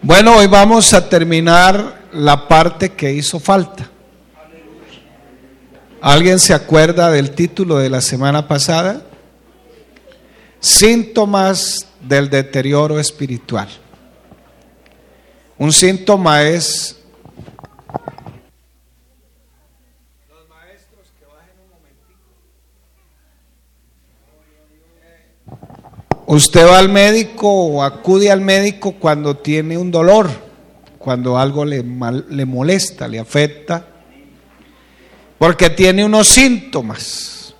Bueno, hoy vamos a terminar la parte que hizo falta. ¿Alguien se acuerda del título de la semana pasada? Síntomas del deterioro espiritual. Un síntoma es Usted va al médico o acude al médico cuando tiene un dolor, cuando algo le, le molesta, le afecta, porque tiene unos síntomas.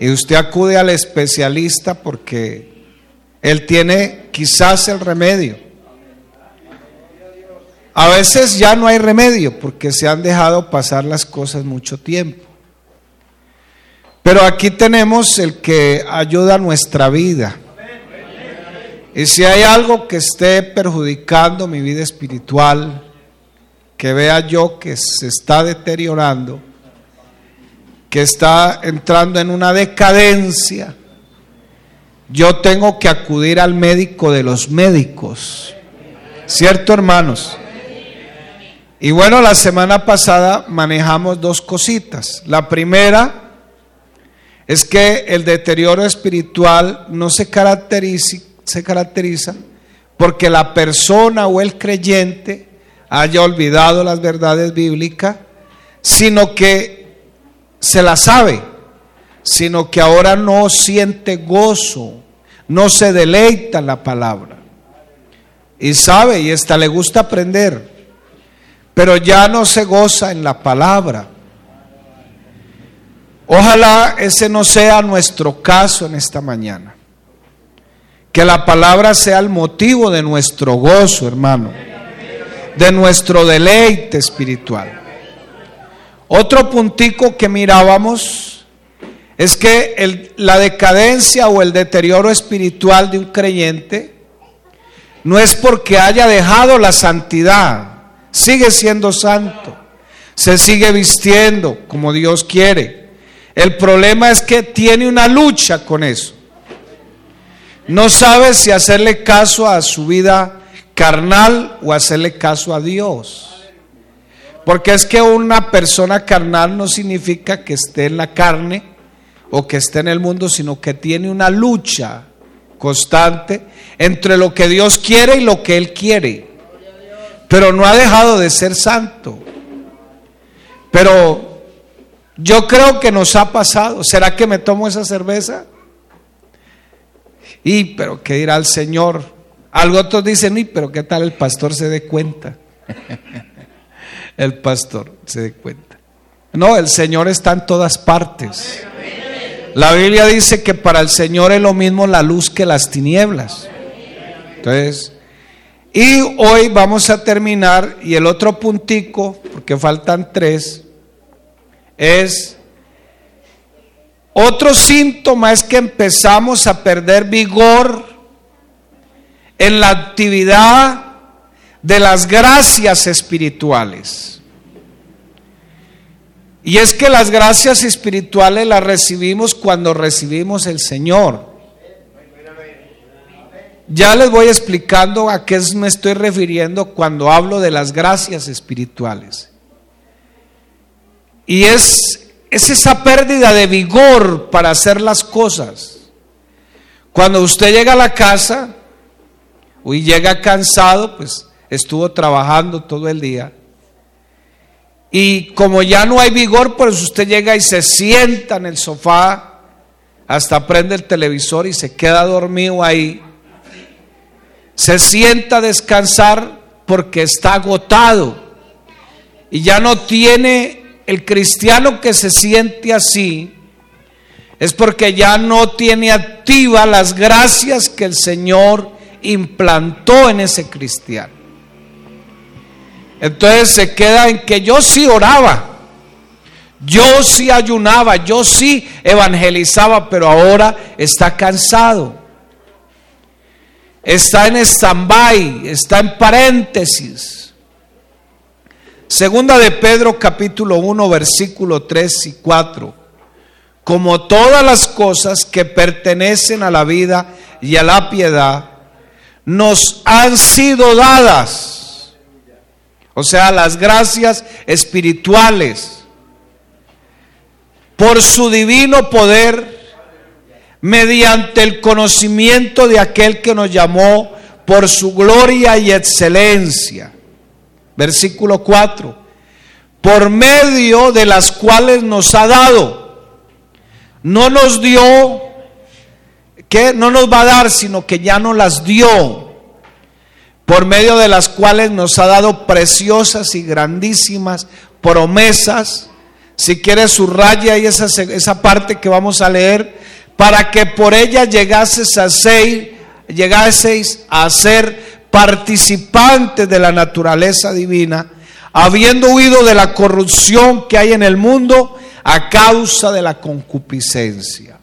Y usted acude al especialista porque él tiene quizás el remedio. A veces ya no hay remedio porque se han dejado pasar las cosas mucho tiempo. Pero aquí tenemos el que ayuda a nuestra vida. Y si hay algo que esté perjudicando mi vida espiritual, que vea yo que se está deteriorando, que está entrando en una decadencia, yo tengo que acudir al médico de los médicos. ¿Cierto, hermanos? Y bueno, la semana pasada manejamos dos cositas. La primera es que el deterioro espiritual no se caracteriza, se caracteriza porque la persona o el creyente haya olvidado las verdades bíblicas, sino que se las sabe, sino que ahora no siente gozo, no se deleita en la palabra. Y sabe, y hasta le gusta aprender, pero ya no se goza en la palabra. Ojalá ese no sea nuestro caso en esta mañana. Que la palabra sea el motivo de nuestro gozo, hermano. De nuestro deleite espiritual. Otro puntico que mirábamos es que la decadencia o el deterioro espiritual de un creyente no es porque haya dejado la santidad, sigue siendo santo, se sigue vistiendo como Dios quiere el problema es que tiene una lucha con eso. No sabe si hacerle caso a su vida carnal o hacerle caso a Dios. Porque es que una persona carnal no significa que esté en la carne o que esté en el mundo, sino que tiene una lucha constante entre lo que Dios quiere y lo que Él quiere. Pero no ha dejado de ser santo. Pero yo creo que nos ha pasado. ¿Será que me tomo esa cerveza? Y, pero ¿qué dirá el Señor? Algo otros dicen, y, pero ¿qué tal el pastor se dé cuenta? el pastor se dé cuenta. No, el Señor está en todas partes. La Biblia dice que para el Señor es lo mismo la luz que las tinieblas. Entonces, y hoy vamos a terminar, y el otro puntico, porque faltan tres, es otro síntoma es que empezamos a perder vigor en la actividad de las gracias espirituales. Y es que las gracias espirituales las recibimos cuando recibimos el Señor. Ya les voy explicando a qué me estoy refiriendo cuando hablo de las gracias espirituales. Y es, es esa pérdida de vigor para hacer las cosas. Cuando usted llega a la casa y llega cansado, pues estuvo trabajando todo el día. Y como ya no hay vigor, pues usted llega y se sienta en el sofá, hasta prende el televisor y se queda dormido ahí. Se sienta a descansar porque está agotado y ya no tiene el cristiano que se siente así es porque ya no tiene activa las gracias que el Señor implantó en ese cristiano. Entonces se queda en que yo sí oraba, yo sí ayunaba, yo sí evangelizaba, pero ahora está cansado. Está en stand-by, está en paréntesis. Segunda de Pedro capítulo 1 versículo 3 y 4. Como todas las cosas que pertenecen a la vida y a la piedad, nos han sido dadas. O sea, las gracias espirituales por su divino poder mediante el conocimiento de aquel que nos llamó por su gloria y excelencia. Versículo 4. Por medio de las cuales nos ha dado. No nos dio, que no nos va a dar, sino que ya nos las dio. Por medio de las cuales nos ha dado preciosas y grandísimas promesas. Si quieres subraya ahí esa, esa parte que vamos a leer para que por ella llegases a ser, llegaseis a ser participantes de la naturaleza divina, habiendo huido de la corrupción que hay en el mundo a causa de la concupiscencia.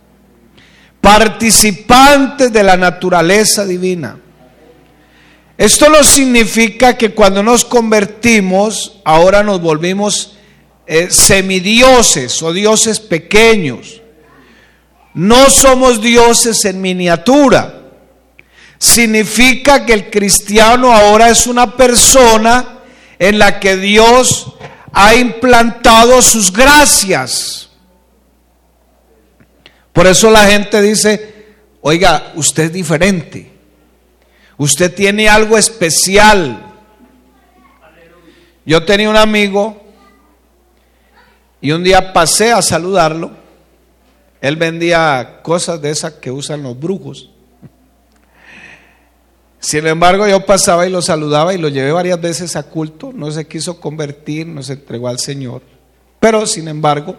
Participantes de la naturaleza divina. Esto no significa que cuando nos convertimos, ahora nos volvimos eh, semidioses o dioses pequeños. No somos dioses en miniatura. Significa que el cristiano ahora es una persona en la que Dios ha implantado sus gracias. Por eso la gente dice, oiga, usted es diferente. Usted tiene algo especial. Yo tenía un amigo y un día pasé a saludarlo él vendía cosas de esas que usan los brujos. Sin embargo, yo pasaba y lo saludaba y lo llevé varias veces a culto. No se quiso convertir, no se entregó al Señor. Pero, sin embargo,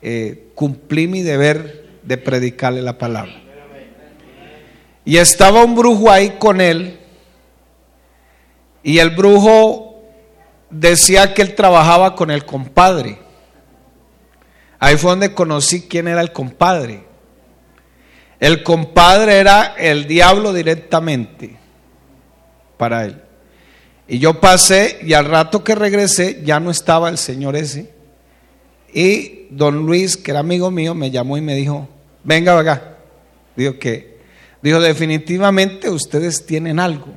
eh, cumplí mi deber de predicarle la palabra. Y estaba un brujo ahí con él. Y el brujo decía que él trabajaba con el compadre. Ahí fue donde conocí quién era el compadre. El compadre era el diablo directamente para él. Y yo pasé y al rato que regresé ya no estaba el señor ese. Y don Luis, que era amigo mío, me llamó y me dijo, venga acá. Dijo que, dijo, definitivamente ustedes tienen algo.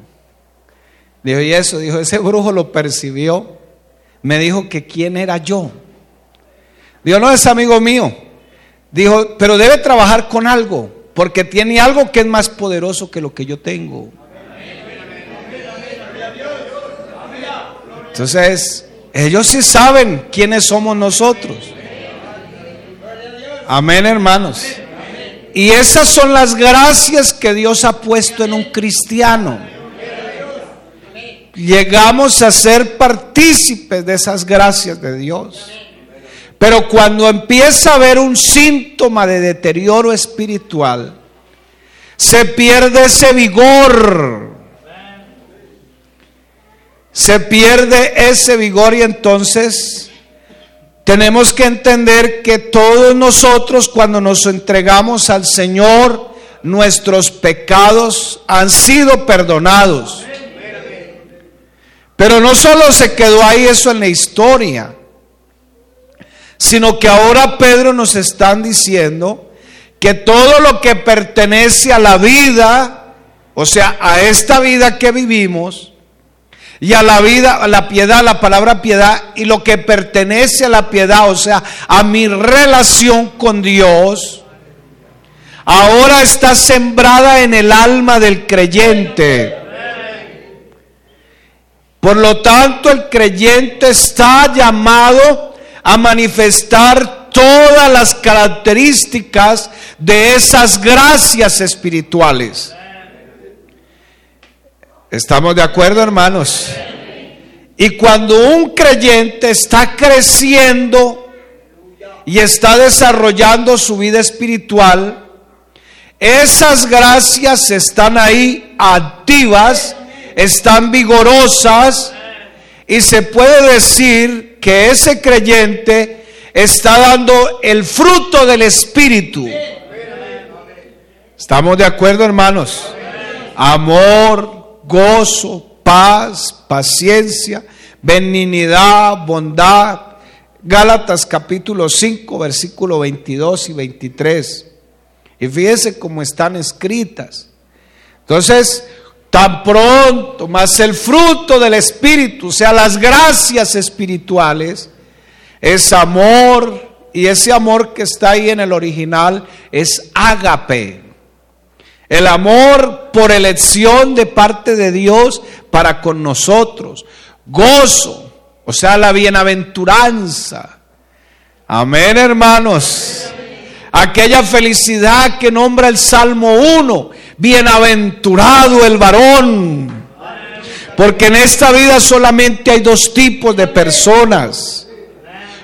Dijo, y eso, dijo, ese brujo lo percibió. Me dijo que quién era yo. Dijo, no es amigo mío. Dijo, pero debe trabajar con algo, porque tiene algo que es más poderoso que lo que yo tengo. Entonces, ellos sí saben quiénes somos nosotros. Amén, hermanos. Y esas son las gracias que Dios ha puesto en un cristiano. Llegamos a ser partícipes de esas gracias de Dios. Pero cuando empieza a haber un síntoma de deterioro espiritual, se pierde ese vigor. Se pierde ese vigor y entonces tenemos que entender que todos nosotros cuando nos entregamos al Señor, nuestros pecados han sido perdonados. Pero no solo se quedó ahí eso en la historia sino que ahora Pedro nos están diciendo que todo lo que pertenece a la vida, o sea, a esta vida que vivimos, y a la vida, a la piedad, la palabra piedad, y lo que pertenece a la piedad, o sea, a mi relación con Dios, ahora está sembrada en el alma del creyente. Por lo tanto, el creyente está llamado a manifestar todas las características de esas gracias espirituales. ¿Estamos de acuerdo, hermanos? Y cuando un creyente está creciendo y está desarrollando su vida espiritual, esas gracias están ahí activas, están vigorosas y se puede decir que ese creyente está dando el fruto del Espíritu. ¿Estamos de acuerdo, hermanos? Amor, gozo, paz, paciencia, benignidad, bondad. Gálatas capítulo 5, versículo 22 y 23. Y fíjese cómo están escritas. Entonces, tan pronto, más el fruto del Espíritu, o sea, las gracias espirituales, es amor, y ese amor que está ahí en el original es ágape. El amor por elección de parte de Dios para con nosotros. Gozo, o sea, la bienaventuranza. Amén, hermanos. Aquella felicidad que nombra el Salmo 1. Bienaventurado el varón. Porque en esta vida solamente hay dos tipos de personas.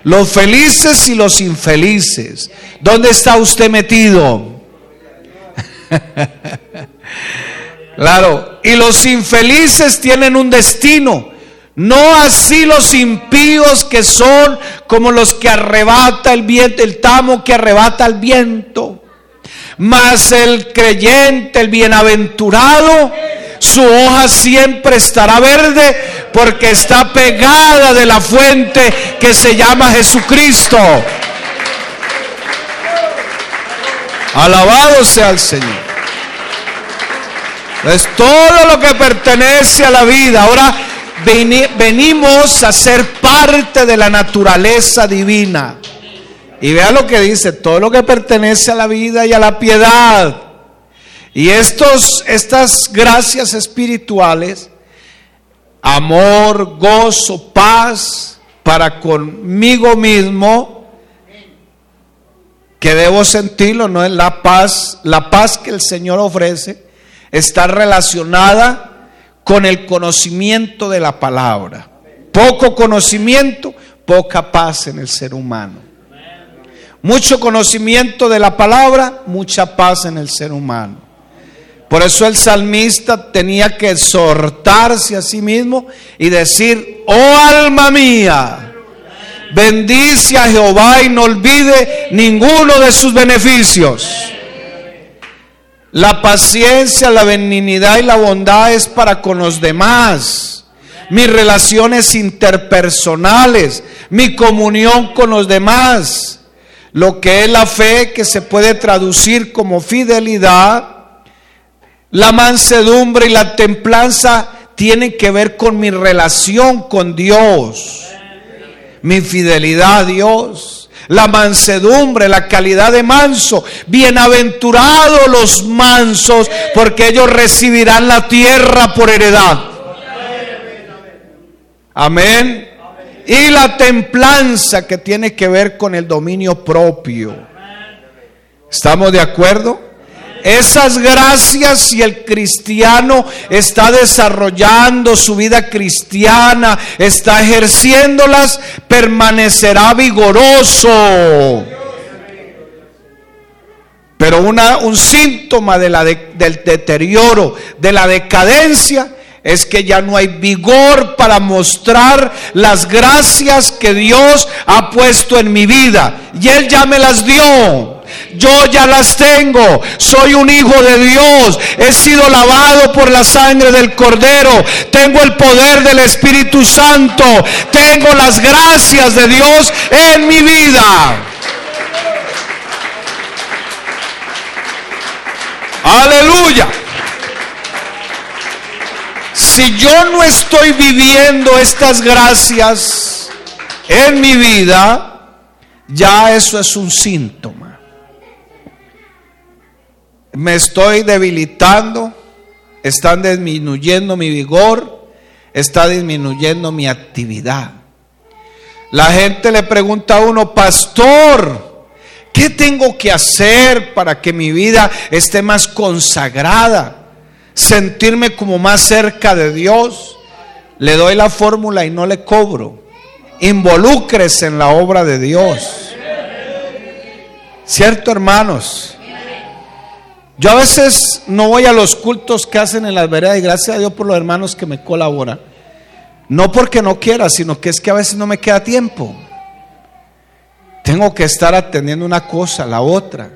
Los felices y los infelices. ¿Dónde está usted metido? claro, y los infelices tienen un destino. No así los impíos que son como los que arrebata el viento, el tamo que arrebata el viento. Mas el creyente, el bienaventurado, su hoja siempre estará verde porque está pegada de la fuente que se llama Jesucristo. Alabado sea el Señor. Es todo lo que pertenece a la vida. Ahora venimos a ser parte de la naturaleza divina. Y vea lo que dice, todo lo que pertenece a la vida y a la piedad. Y estos, estas gracias espirituales, amor, gozo, paz para conmigo mismo, que debo sentirlo, no es la paz, la paz que el Señor ofrece está relacionada con el conocimiento de la palabra. Poco conocimiento, poca paz en el ser humano. Mucho conocimiento de la palabra, mucha paz en el ser humano. Por eso el salmista tenía que exhortarse a sí mismo y decir, oh alma mía, Bendice a Jehová y no olvide ninguno de sus beneficios. La paciencia, la benignidad y la bondad es para con los demás. Mis relaciones interpersonales, mi comunión con los demás. Lo que es la fe que se puede traducir como fidelidad. La mansedumbre y la templanza tienen que ver con mi relación con Dios mi fidelidad a Dios, la mansedumbre, la calidad de manso. Bienaventurados los mansos, porque ellos recibirán la tierra por heredad. Amén. Y la templanza que tiene que ver con el dominio propio. ¿Estamos de acuerdo? Esas gracias, si el cristiano está desarrollando su vida cristiana, está ejerciéndolas, permanecerá vigoroso. Pero una, un síntoma de la del deterioro, de la decadencia, es que ya no hay vigor para mostrar las gracias que Dios ha puesto en mi vida. Y Él ya me las dio. Yo ya las tengo. Soy un hijo de Dios. He sido lavado por la sangre del Cordero. Tengo el poder del Espíritu Santo. Tengo las gracias de Dios en mi vida. Aleluya. Si yo no estoy viviendo estas gracias en mi vida, ya eso es un síntoma me estoy debilitando, están disminuyendo mi vigor, está disminuyendo mi actividad. La gente le pregunta a uno, pastor, ¿qué tengo que hacer para que mi vida esté más consagrada? Sentirme como más cerca de Dios. Le doy la fórmula y no le cobro. Involúcrese en la obra de Dios. ¿Cierto, hermanos? Yo a veces no voy a los cultos que hacen en las veredas y gracias a Dios por los hermanos que me colaboran. No porque no quiera, sino que es que a veces no me queda tiempo. Tengo que estar atendiendo una cosa, la otra.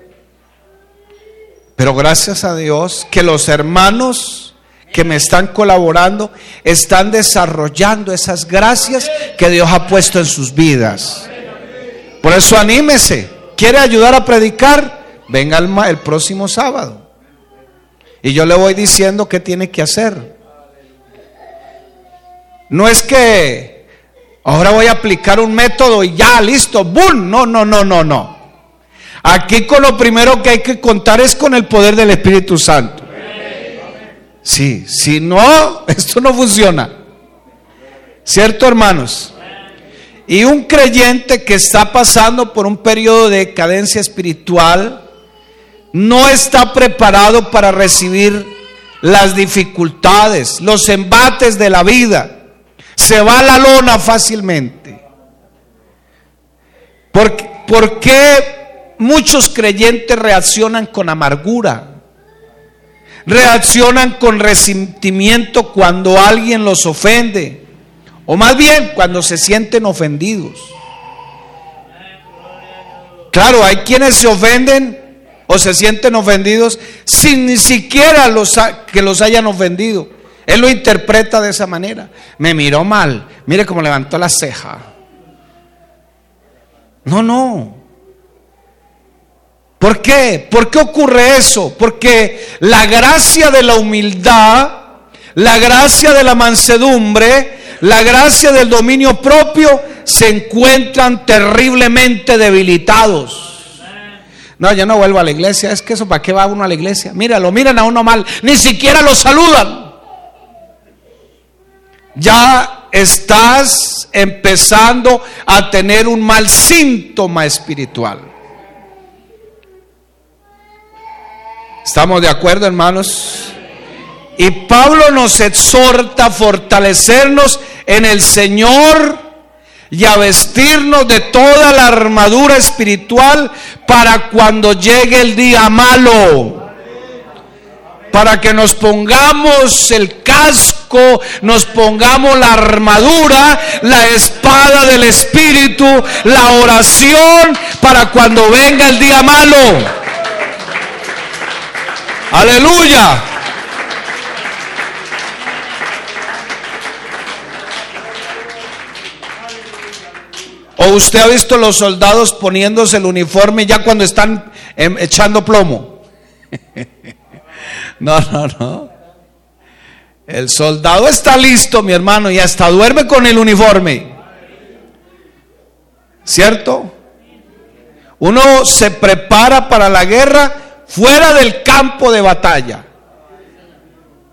Pero gracias a Dios que los hermanos que me están colaborando están desarrollando esas gracias que Dios ha puesto en sus vidas. Por eso anímese. ¿Quiere ayudar a predicar? Venga el, próximo sábado. Y yo le voy diciendo qué tiene que hacer. No es que ahora voy a aplicar un método y ya, listo, ¡boom! No, no, no, no, no. Aquí con lo primero que hay que contar es con el poder del Espíritu Santo. Sí, si no, esto no funciona. ¿Cierto, hermanos? Y un creyente que está pasando por un periodo de decadencia espiritual no está preparado para recibir las dificultades, los embates de la vida. Se va a la lona fácilmente. ¿Por, qué muchos creyentes reaccionan con amargura? Reaccionan con resentimiento cuando alguien los ofende. O más bien cuando se sienten ofendidos. Claro, hay quienes se ofenden o se sienten ofendidos sin ni siquiera que los hayan ofendido. Él lo interpreta de esa manera. Me miró mal. Mire cómo levantó la ceja. No, no. ¿Por qué? ¿Por qué ocurre eso? Porque la gracia de la humildad, la gracia de la mansedumbre, la gracia del dominio propio se encuentran terriblemente debilitados. No, yo no vuelvo a la iglesia. Es que eso, ¿para qué va uno a la iglesia? Mira, lo miran a uno mal. Ni siquiera lo saludan. Ya estás empezando a tener un mal síntoma espiritual. ¿Estamos de acuerdo, hermanos? Y Pablo nos exhorta a fortalecernos en el Señor y a vestirnos de toda la armadura espiritual para cuando llegue el día malo. Para que nos pongamos el casco, nos pongamos la armadura, la espada del Espíritu, la oración, para cuando venga el día malo. Aleluya. ¿O usted ha visto los soldados poniéndose el uniforme ya cuando están em, echando plomo? no, no, no. El soldado está listo, mi hermano, y hasta duerme con el uniforme. ¿Cierto? Uno se prepara para la guerra fuera del campo de batalla.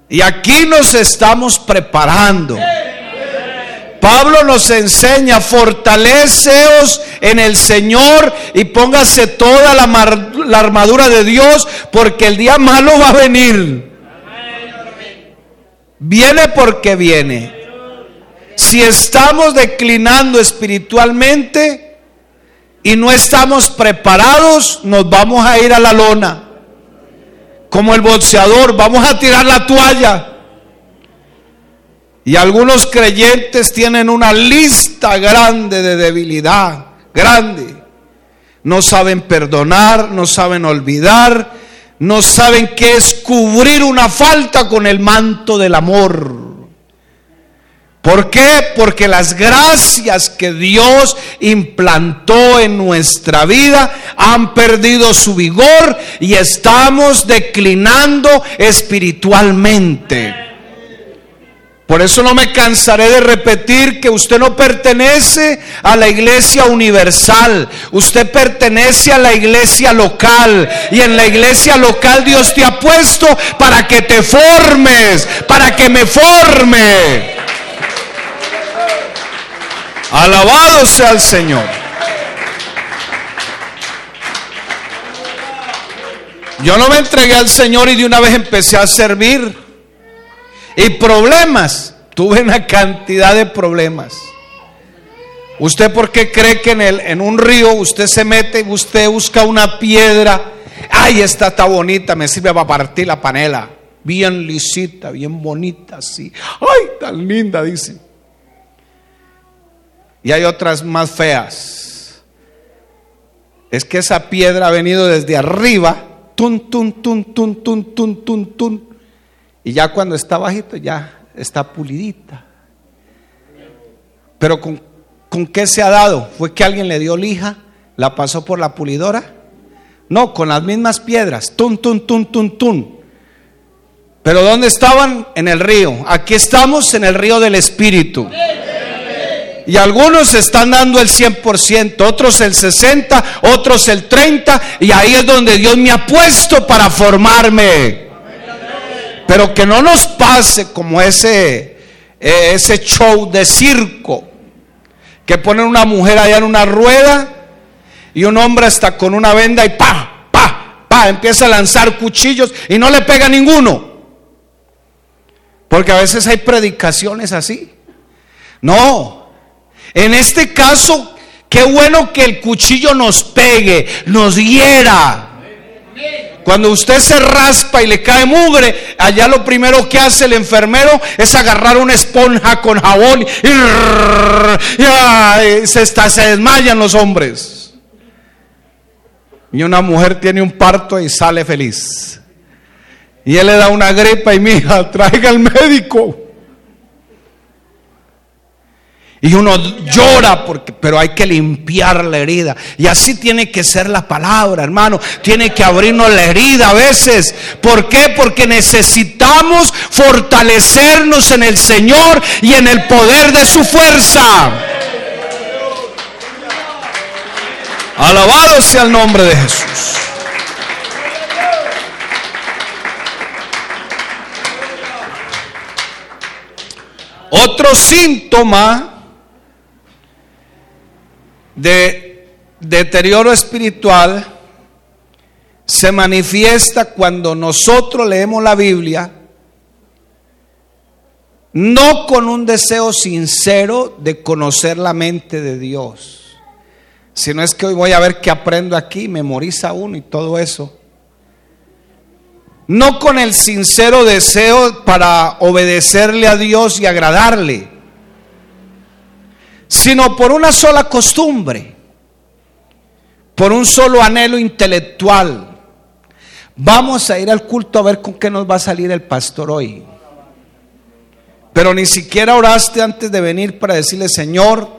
Y aquí nos estamos preparando. Pablo nos enseña, fortaleceos en el Señor y póngase toda la, armadura de Dios porque el día malo va a venir. Viene porque viene. Si estamos declinando espiritualmente y no estamos preparados, nos vamos a ir a la lona. Como el boxeador, vamos a tirar la toalla. Y algunos creyentes tienen una lista grande de debilidad, grande. No saben perdonar, no saben olvidar, no saben qué es cubrir una falta con el manto del amor. ¿Por qué? Porque las gracias que Dios implantó en nuestra vida han perdido su vigor y estamos declinando espiritualmente. Por eso no me cansaré de repetir que usted no pertenece a la iglesia universal, usted pertenece a la iglesia local y en la iglesia local Dios te ha puesto para que te formes, para que me forme. Alabado sea el Señor. Yo no me entregué al Señor y de una vez empecé a servir. Y problemas, tuve una cantidad de problemas. ¿Usted por qué cree que en, el, en un río usted se mete, usted busca una piedra? Ay, esta está bonita, me sirve para partir la panela. Bien lisita, bien bonita, así. Ay, tan linda, dice. Y hay otras más feas. Es que esa piedra ha venido desde arriba. Tun, tun, tun, tun, tun, tun, tun, tun. Y ya cuando está bajito, ya está pulidita. Pero ¿con, ¿con qué se ha dado? ¿Fue que alguien le dio lija? ¿La pasó por la pulidora? No, con las mismas piedras. Tun, tun, tun, tun, tun. Pero ¿dónde estaban? En el río. Aquí estamos en el río del Espíritu. Y algunos están dando el 100%, otros el 60%, otros el 30%, y ahí es donde Dios me ha puesto para formarme. Pero que no nos pase como ese, eh, ese show de circo, que ponen una mujer allá en una rueda y un hombre está con una venda y pa, pa, pa, empieza a lanzar cuchillos y no le pega ninguno. Porque a veces hay predicaciones así. No, en este caso, qué bueno que el cuchillo nos pegue, nos hiera. Cuando usted se raspa y le cae mugre, allá lo primero que hace el enfermero es agarrar una esponja con jabón y, se, está, se desmayan los hombres. Y una mujer tiene un parto y sale feliz. Y él le da una gripa y mija, traiga al médico. Y uno llora, porque, pero hay que limpiar la herida. Y así tiene que ser la palabra, hermano. Tiene que abrirnos la herida a veces. ¿Por qué? Porque necesitamos fortalecernos en el Señor y en el poder de su fuerza. Alabado sea el nombre de Jesús. Otro síntoma de deterioro espiritual se manifiesta cuando nosotros leemos la Biblia no con un deseo sincero de conocer la mente de Dios, sino es que hoy voy a ver qué aprendo aquí, memoriza uno y todo eso. No con el sincero deseo para obedecerle a Dios y agradarle sino por una sola costumbre, por un solo anhelo intelectual. Vamos a ir al culto a ver con qué nos va a salir el pastor hoy. Pero ni siquiera oraste antes de venir para decirle, Señor,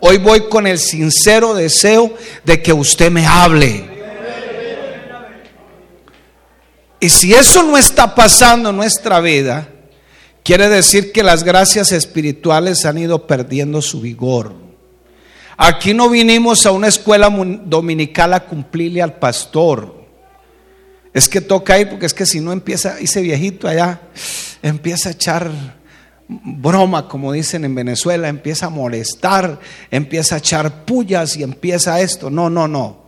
hoy voy con el sincero deseo de que usted me hable. Y si eso no está pasando en nuestra vida, Quiere decir que las gracias espirituales han ido perdiendo su vigor. Aquí no vinimos a una escuela dominical a cumplirle al pastor. Es que toca ir porque es que si no empieza, ese viejito allá, empieza a echar broma, como dicen en Venezuela, empieza a molestar, empieza a echar pullas y empieza esto. No, no, no.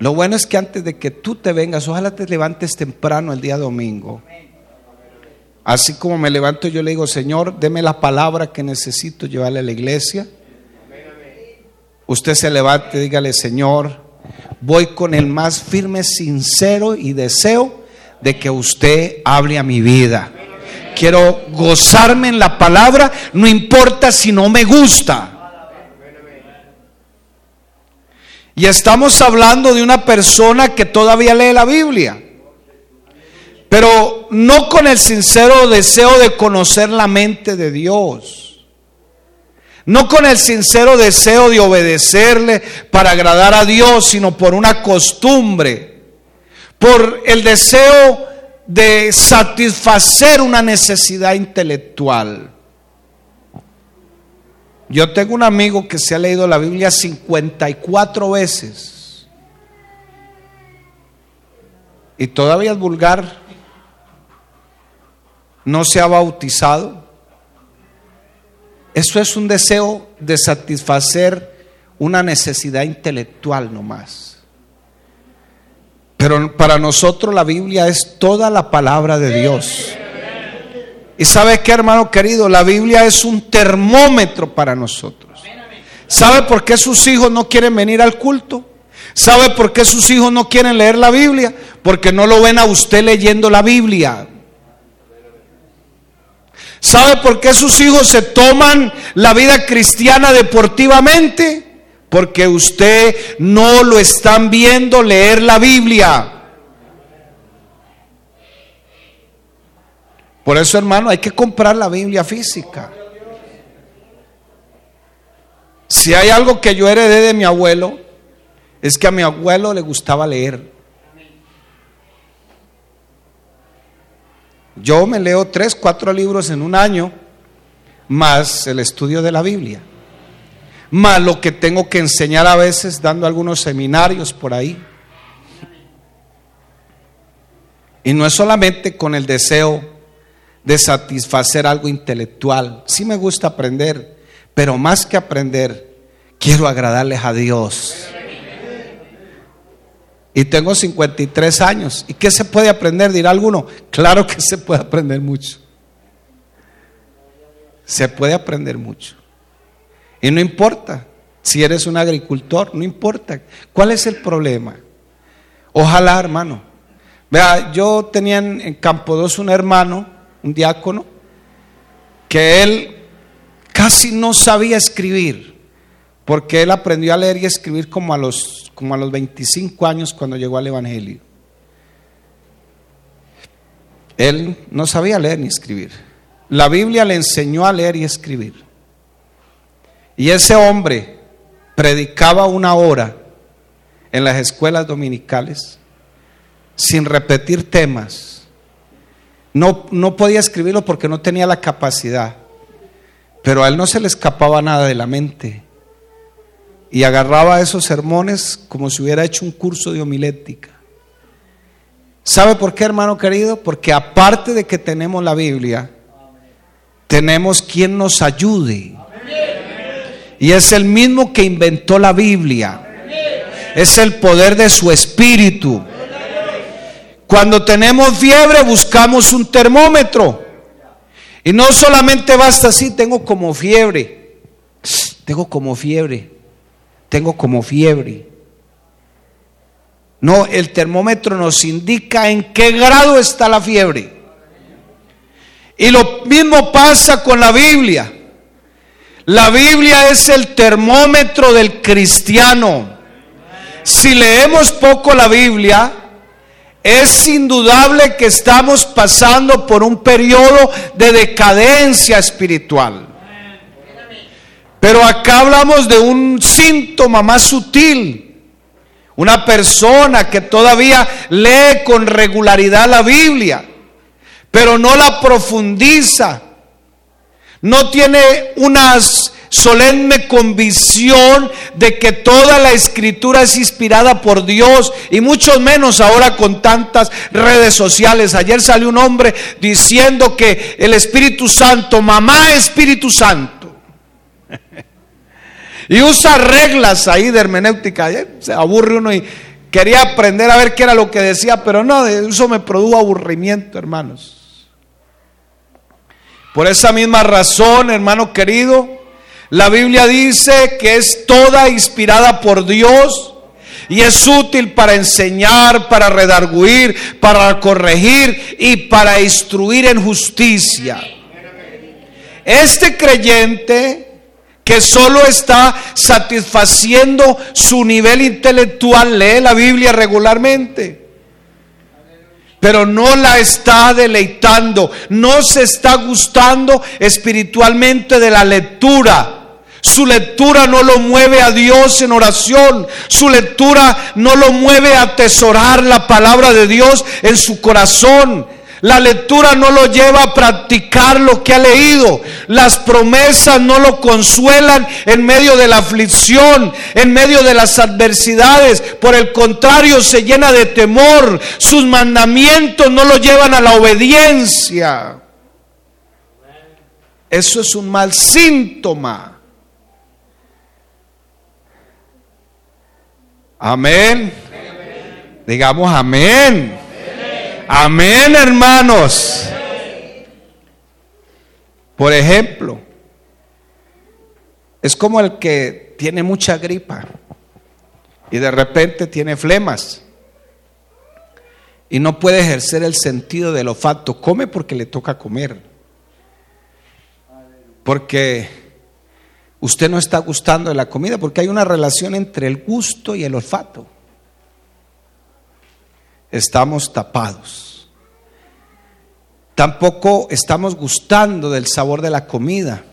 Lo bueno es que antes de que tú te vengas, ojalá te levantes temprano el día domingo. Así como me levanto, yo le digo, Señor, deme la palabra que necesito llevarle a la iglesia. Usted se levante, dígale, Señor, voy con el más firme, sincero y deseo de que usted hable a mi vida. Quiero gozarme en la palabra, no importa si no me gusta. Y estamos hablando de una persona que todavía lee la Biblia pero no con el sincero deseo de conocer la mente de Dios. No con el sincero deseo de obedecerle para agradar a Dios, sino por una costumbre, por el deseo de satisfacer una necesidad intelectual. Yo tengo un amigo que se ha leído la Biblia 54 veces y todavía es vulgar no se ha bautizado. Eso es un deseo de satisfacer una necesidad intelectual nomás. Pero para nosotros la Biblia es toda la palabra de Dios. Y sabe qué, hermano querido, la Biblia es un termómetro para nosotros. ¿Sabe por qué sus hijos no quieren venir al culto? ¿Sabe por qué sus hijos no quieren leer la Biblia? Porque no lo ven a usted leyendo la Biblia. ¿Sabe por qué sus hijos se toman la vida cristiana deportivamente? Porque usted no lo están viendo leer la Biblia. Por eso, hermano, hay que comprar la Biblia física. Si hay algo que yo heredé de mi abuelo, es que a mi abuelo le gustaba leer. Yo me leo tres, cuatro libros en un año, más el estudio de la Biblia, más lo que tengo que enseñar a veces dando algunos seminarios por ahí. Y no es solamente con el deseo de satisfacer algo intelectual. Sí me gusta aprender, pero más que aprender, quiero agradarles a Dios. Y tengo 53 años. ¿Y qué se puede aprender? Dirá alguno. Claro que se puede aprender mucho. Se puede aprender mucho. Y no importa si eres un agricultor, no importa. ¿Cuál es el problema? Ojalá, hermano, Vea, yo tenía en, Campo 2 un hermano, un diácono, que él casi no sabía escribir, porque él aprendió a leer y escribir como a los, como a los 25 años cuando llegó al Evangelio. Él no sabía leer ni escribir. La Biblia le enseñó a leer y escribir. Y ese hombre predicaba una hora en las escuelas dominicales sin repetir temas. No, no podía escribirlo porque no tenía la capacidad, pero a él no se le escapaba nada de la mente. Y agarraba esos sermones como si hubiera hecho un curso de homilética. ¿Sabe por qué, hermano querido? Porque aparte de que tenemos la Biblia, tenemos quien nos ayude. Y es el mismo que inventó la Biblia. Es el poder de su espíritu. Cuando tenemos fiebre buscamos un termómetro. Y no solamente basta así, tengo como fiebre. Tengo como fiebre. Tengo como fiebre. No, el termómetro nos indica en qué grado está la fiebre. Y lo mismo pasa con la Biblia. La Biblia es el termómetro del cristiano. Si leemos poco la Biblia, es indudable que estamos pasando por un periodo de decadencia espiritual. Pero acá hablamos de un síntoma más sutil. Una persona que todavía lee con regularidad la Biblia, pero no la profundiza. No tiene unas solemne convicción de que toda la escritura es inspirada por Dios y mucho menos ahora con tantas redes sociales. Ayer salió un hombre diciendo que el Espíritu Santo, mamá Espíritu Santo. y usa reglas ahí de hermenéutica. Se aburre uno y quería aprender a ver qué era lo que decía, pero no, eso me produjo aburrimiento, hermanos. Por esa misma razón, hermano querido, la Biblia dice que es toda inspirada por Dios y es útil para enseñar, para redarguir, para corregir y para instruir en justicia. Este creyente que solo está satisfaciendo su nivel intelectual lee la Biblia regularmente pero no la está deleitando, no se está gustando espiritualmente de la lectura. Su lectura no lo mueve a Dios en oración. Su lectura no lo mueve a atesorar la palabra de Dios en su corazón. La lectura no lo lleva a practicar lo que ha leído. Las promesas no lo consuelan en medio de la aflicción, en medio de las adversidades. Por el contrario, se llena de temor. Sus mandamientos no lo llevan a la obediencia. Eso es un mal síntoma. Amén. Digamos amén. Amén, hermanos. Por ejemplo, es como el que tiene mucha gripa y de repente tiene flemas y no puede ejercer el sentido del olfato. Come porque le toca comer. Porque usted no está gustando de la comida, porque hay una relación entre el gusto y el olfato estamos tapados. Tampoco estamos gustando del sabor de la comida.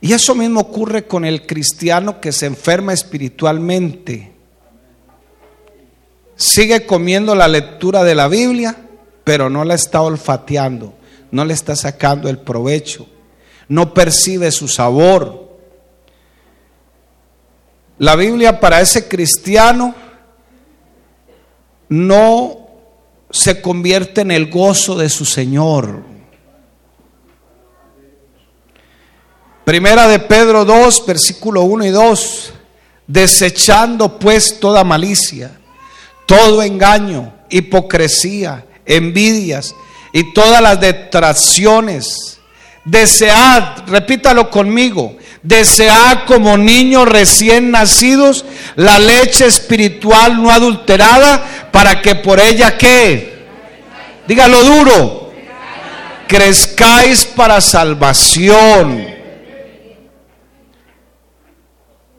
Y eso mismo ocurre con el cristiano que se enferma espiritualmente. Sigue comiendo la lectura de la Biblia, pero no la está olfateando, no le está sacando el provecho, no percibe su sabor. La Biblia para ese cristiano no se convierte en el gozo de su Señor. Primera de Pedro 2, versículo 1 y 2. Desechando pues toda malicia, todo engaño, hipocresía, envidias y todas las detracciones. Desead, repítalo conmigo, desead como niños recién nacidos la leche espiritual no adulterada para que por ella qué? Dígalo duro. Crezcáis para salvación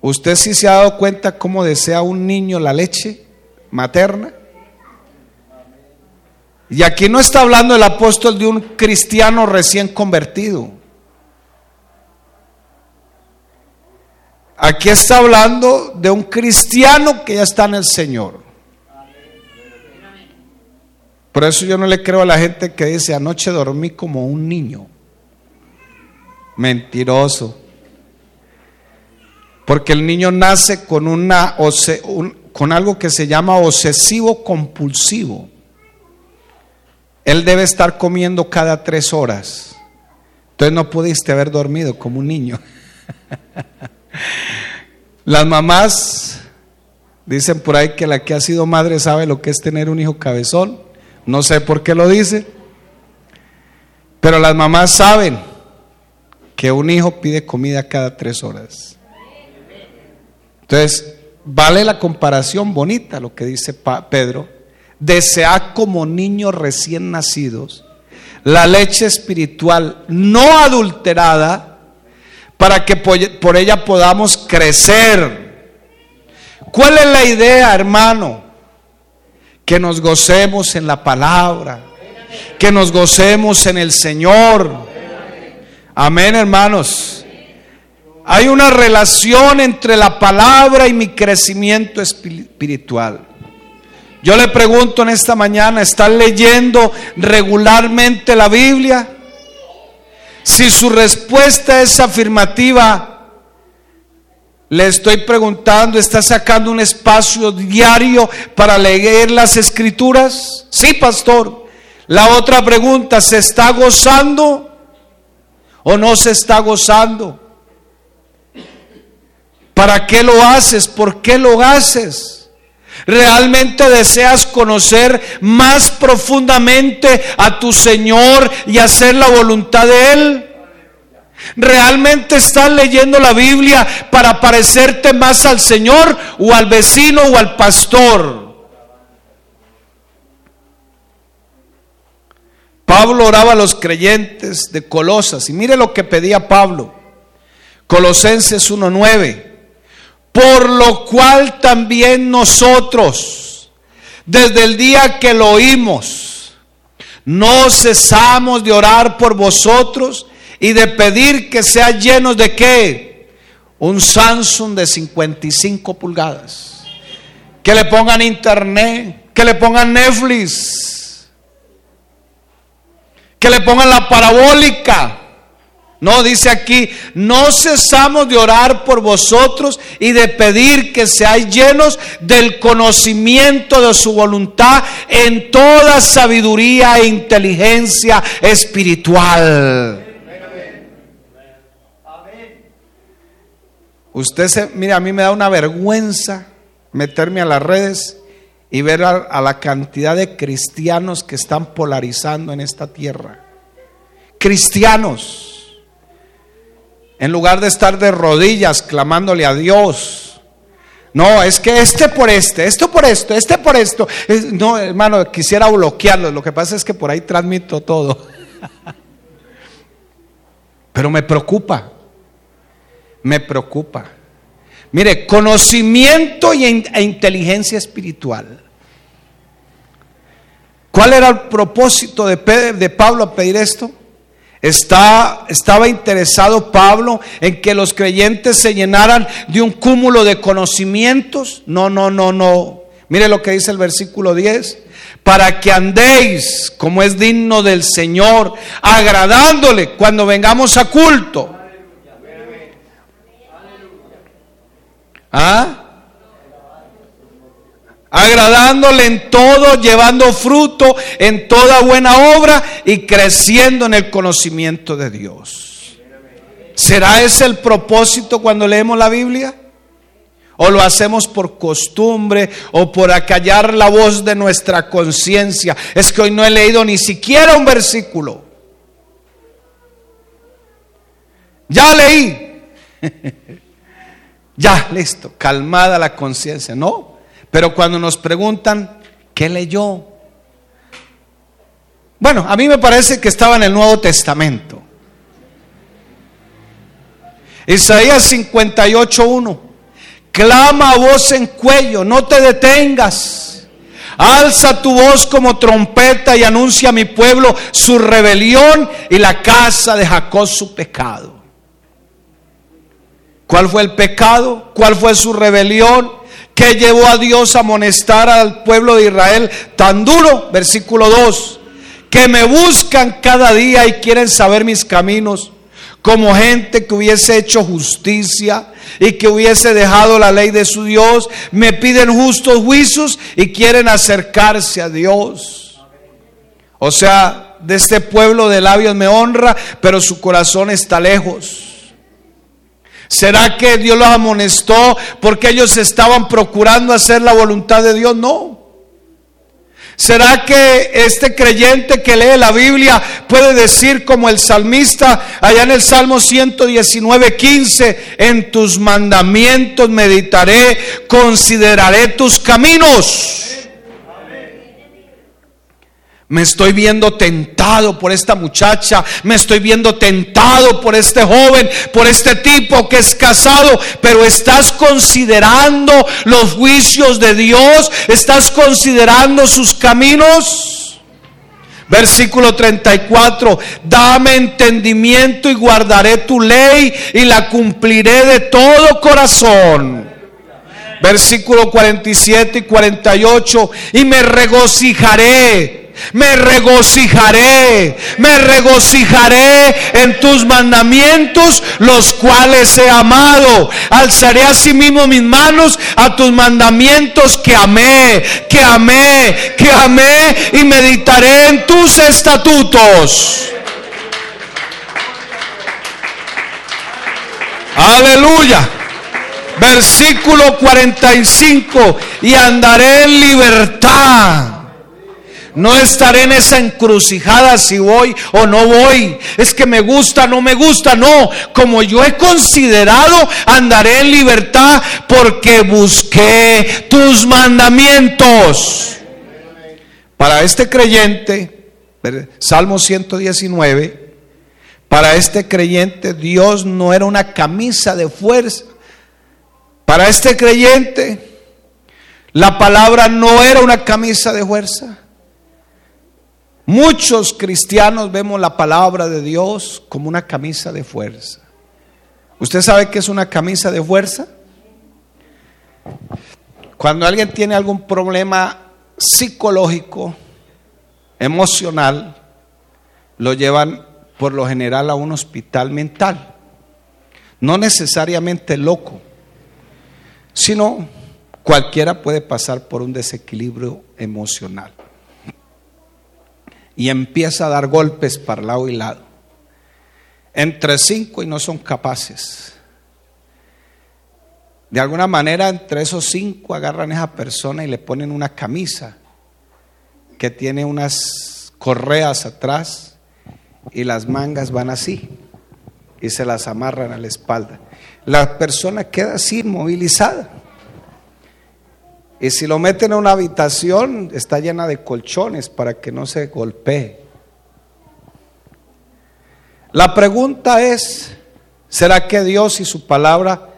¿Usted sí se ha dado cuenta cómo desea un niño la leche materna? Y aquí no está hablando el apóstol de un cristiano recién convertido. Aquí está hablando de un cristiano que ya está en el Señor. Por eso yo no le creo a la gente que dice, anoche dormí como un niño. Mentiroso. Porque el niño nace con, una, con algo que se llama obsesivo compulsivo. Él debe estar comiendo cada tres horas. Entonces no pudiste haber dormido como un niño. Las mamás dicen por ahí que la que ha sido madre sabe lo que es tener un hijo cabezón. No sé por qué lo dice. Pero las mamás saben que un hijo pide comida cada tres horas. Entonces, vale la comparación bonita lo que dice Pedro. Desead como niños recién nacidos la leche espiritual no adulterada para que por ella podamos crecer. ¿Cuál es la idea, hermano? Que nos gocemos en la palabra, que nos gocemos en el Señor. Amén, hermanos. Hay una relación entre la palabra y mi crecimiento espiritual. Yo le pregunto en esta mañana, ¿está leyendo regularmente la Biblia? Si su respuesta es afirmativa, le estoy preguntando, ¿está sacando un espacio diario para leer las escrituras? Sí, pastor. La otra pregunta, ¿se está gozando o no se está gozando? ¿Para qué lo haces? ¿Por qué lo haces? ¿Realmente deseas conocer más profundamente a tu Señor y hacer la voluntad de Él? ¿Realmente estás leyendo la Biblia para parecerte más al Señor o al vecino o al pastor? Pablo oraba a los creyentes de Colosas y mire lo que pedía Pablo. Colosenses 1.9 por lo cual también nosotros, desde el día que lo oímos, no cesamos de orar por vosotros y de pedir que sea llenos de qué? Un Samsung de 55 pulgadas. Que le pongan internet, que le pongan Netflix, que le pongan la parabólica no, dice aquí, no cesamos de orar por vosotros y de pedir que seáis llenos del conocimiento de su voluntad en toda sabiduría e inteligencia espiritual. Usted se, mire, a mí me da una vergüenza meterme a las redes y ver a la cantidad de cristianos que están polarizando en esta tierra. Cristianos en lugar de estar de rodillas clamándole a Dios. No, es que este por este, esto por esto, este por esto. No, hermano, quisiera bloquearlo. Lo que pasa es que por ahí transmito todo. Pero me preocupa. Me preocupa. Mire, conocimiento e inteligencia espiritual. ¿Cuál era el propósito de, de Pablo a pedir esto? Está, estaba interesado Pablo en que los creyentes se llenaran de un cúmulo de conocimientos. No, no, no, no. Mire lo que dice el versículo 10. para que andéis como es digno del Señor, agradándole cuando vengamos a culto. ¿Ah? Agradándole en todo, llevando fruto en toda buena obra y creciendo en el conocimiento de Dios. ¿Será ese el propósito cuando leemos la Biblia? ¿O lo hacemos por costumbre o por acallar la voz de nuestra conciencia? Es que hoy no he leído ni siquiera un versículo. Ya leí. ya, listo, calmada la conciencia. No, pero cuando nos preguntan, ¿qué leyó? Bueno, a mí me parece que estaba en el Nuevo Testamento. Isaías 58.1. Clama a voz en cuello, no te detengas. Alza tu voz como trompeta y anuncia a mi pueblo su rebelión y la casa de Jacob su pecado. ¿Cuál fue el pecado? ¿Cuál fue su rebelión? Que llevó a Dios a amonestar al pueblo de Israel tan duro? Versículo 2. Que me buscan cada día y quieren saber mis caminos, como gente que hubiese hecho justicia y que hubiese dejado la ley de su Dios, me piden justos juicios y quieren acercarse a Dios. O sea, de este pueblo de labios me honra, pero su corazón está lejos. ¿Será que Dios los amonestó porque ellos estaban procurando hacer la voluntad de Dios? No. ¿Será que este creyente que lee la Biblia puede decir como el salmista allá en el Salmo 119, 15, en tus mandamientos meditaré, consideraré tus caminos? Me estoy viendo tentado por esta muchacha, me estoy viendo tentado por este joven, por este tipo que es casado, pero estás considerando los juicios de Dios, estás considerando sus caminos. Versículo 34, dame entendimiento y guardaré tu ley y la cumpliré de todo corazón. Versículo 47 y 48, y me regocijaré me regocijaré, me regocijaré en tus mandamientos, los cuales he amado. Alzaré asimismo mis manos a tus mandamientos que amé, que amé, que amé y meditaré en tus estatutos. Aleluya. Versículo 45. Y andaré en libertad no estaré en esa encrucijada si voy o no voy. Es que me gusta, no me gusta. No, como yo he considerado, andaré en libertad porque busqué tus mandamientos. Para este creyente, Salmo 119, para este creyente Dios no era una camisa de fuerza. Para este creyente, la palabra no era una camisa de fuerza. Muchos cristianos vemos la palabra de Dios como una camisa de fuerza. ¿Usted sabe qué es una camisa de fuerza? Cuando alguien tiene algún problema psicológico, emocional, lo llevan por lo general a un hospital mental. No necesariamente loco, sino cualquiera puede pasar por un desequilibrio emocional y empieza a dar golpes para lado y lado. Entre cinco y no son capaces. De alguna manera, entre esos cinco agarran a esa persona y le ponen una camisa que tiene unas correas atrás y las mangas van así y se las amarran a la espalda. La persona queda así inmovilizada. Y si lo meten a una habitación, está llena de colchones para que no se golpee. La pregunta es, ¿será que Dios y su palabra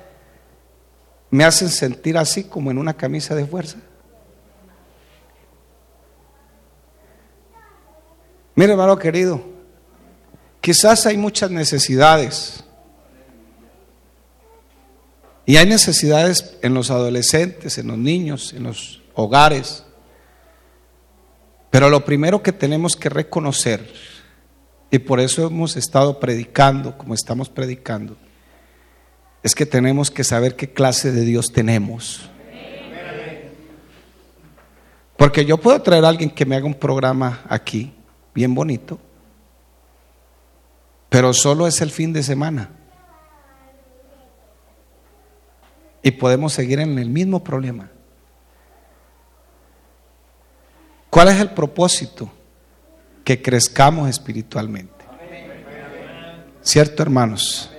me hacen sentir así como en una camisa de fuerza? Mire, hermano querido, quizás hay muchas necesidades. Y hay necesidades en los adolescentes, en los niños, en los hogares. Pero lo primero que tenemos que reconocer, y por eso hemos estado predicando como estamos predicando, es que tenemos que saber qué clase de Dios tenemos. Porque yo puedo traer a alguien que me haga un programa aquí, bien bonito, pero solo es el fin de semana. Y podemos seguir en el mismo problema. ¿Cuál es el propósito? Que crezcamos espiritualmente. ¿Cierto, hermanos?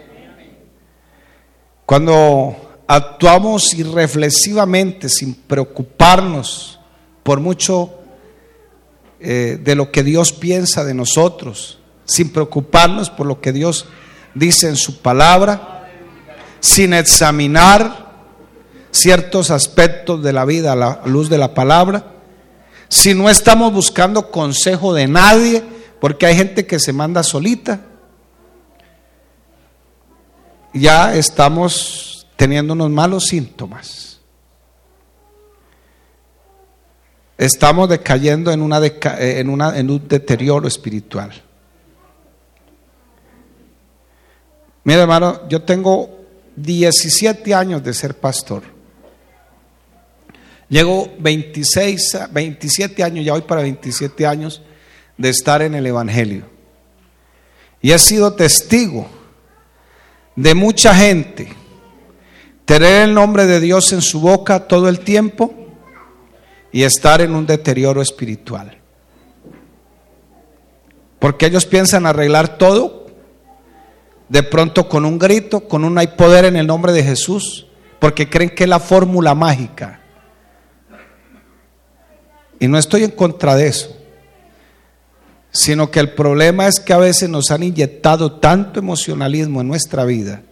Cuando actuamos irreflexivamente, sin preocuparnos por mucho eh, de lo que Dios piensa de nosotros, sin preocuparnos por lo que Dios dice en su palabra, sin examinar ciertos aspectos de la vida a la luz de la palabra, si no estamos buscando consejo de nadie, porque hay gente que se manda solita, ya estamos teniendo unos malos síntomas. Estamos decayendo en, una en, una, en un deterioro espiritual. Mira, hermano, yo tengo 17 años de ser pastor. Llego 26, 27 años, ya voy para 27 años de estar en el Evangelio. Y he sido testigo de mucha gente tener el nombre de Dios en su boca todo el tiempo y estar en un deterioro espiritual. Porque ellos piensan arreglar todo de pronto con un grito, con un hay poder en el nombre de Jesús, porque creen que es la fórmula mágica. Y no estoy en contra de eso, sino que el problema es que a veces nos han inyectado tanto emocionalismo en nuestra vida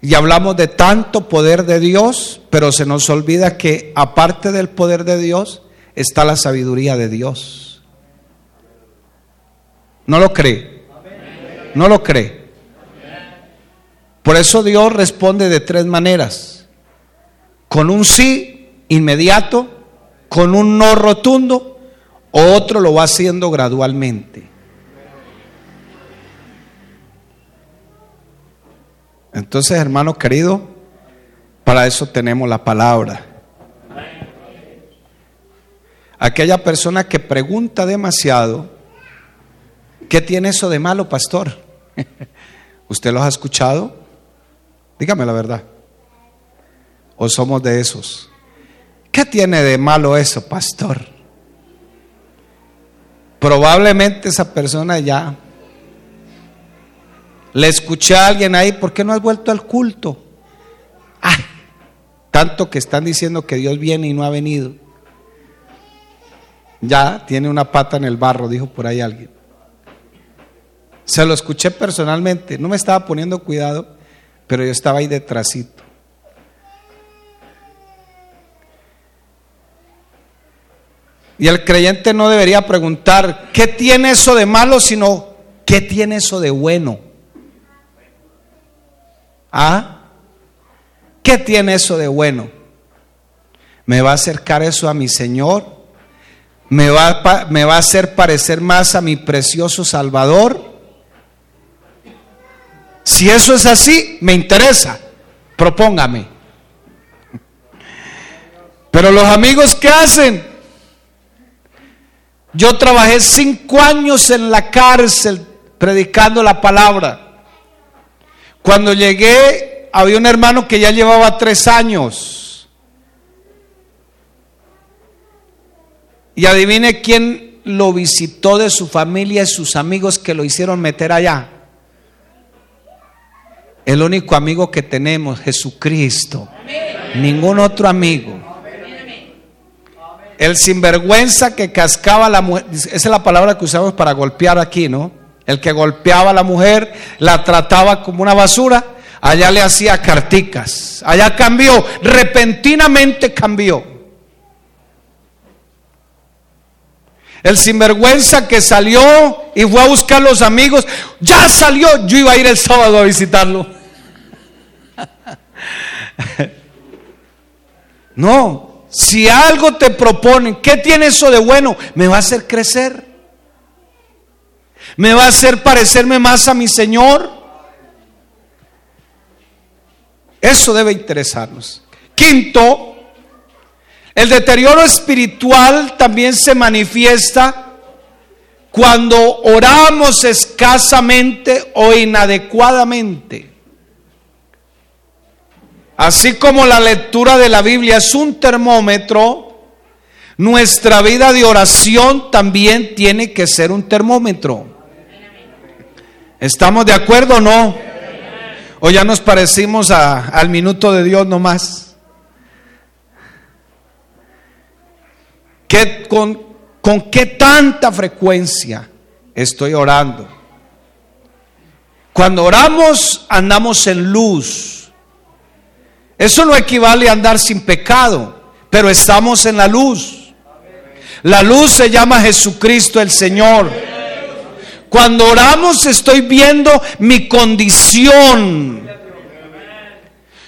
y hablamos de tanto poder de Dios, pero se nos olvida que aparte del poder de Dios está la sabiduría de Dios. ¿No lo cree? ¿No lo cree? Por eso Dios responde de tres maneras. Con un sí inmediato, con un no rotundo, o otro lo va haciendo gradualmente. Entonces, hermano querido, para eso tenemos la palabra. Aquella persona que pregunta demasiado, ¿qué tiene eso de malo, pastor? ¿Usted los ha escuchado? Dígame la verdad. ¿O somos de esos? ¿Qué tiene de malo eso, pastor? Probablemente esa persona ya le escuché a alguien ahí, ¿por qué no has vuelto al culto? Ay, tanto que están diciendo que Dios viene y no ha venido. Ya tiene una pata en el barro, dijo por ahí alguien. Se lo escuché personalmente, no me estaba poniendo cuidado pero yo estaba ahí detrásito. Y el creyente no debería preguntar, ¿qué tiene eso de malo? Sino, ¿qué tiene eso de bueno? ¿Ah? ¿Qué tiene eso de bueno? ¿Me va a acercar eso a mi Señor? ¿Me va, me va a hacer parecer más a mi precioso Salvador? Si eso es así, me interesa. Propóngame. Pero los amigos, ¿qué hacen? Yo trabajé cinco años en la cárcel predicando la palabra. Cuando llegué, había un hermano que ya llevaba tres años. Y adivine quién lo visitó de su familia y sus amigos que lo hicieron meter allá. El único amigo que tenemos, Jesucristo. Ningún otro amigo. El sinvergüenza que cascaba la mujer, esa es la palabra que usamos para golpear aquí, ¿no? El que golpeaba a la mujer, la trataba como una basura, allá le hacía carticas, allá cambió, repentinamente cambió. El sinvergüenza que salió y fue a buscar los amigos, ya salió, yo iba a ir el sábado a visitarlo. no, Si algo te proponen, ¿qué tiene eso de bueno? Me va a hacer crecer. Me va a hacer parecerme más a mi Señor. Eso debe interesarnos. Quinto, el deterioro espiritual también se manifiesta cuando oramos escasamente o inadecuadamente. Así como la lectura de la Biblia es un termómetro, nuestra vida de oración también tiene que ser un termómetro. ¿Estamos de acuerdo o no? ¿O ya nos parecimos al minuto de Dios nomás? ¿Qué, con, ¿Con qué tanta frecuencia estoy orando? Cuando oramos andamos en luz. Eso no equivale a andar sin pecado, pero estamos en la luz. La luz se llama Jesucristo el Señor. Cuando oramos estoy viendo mi condición.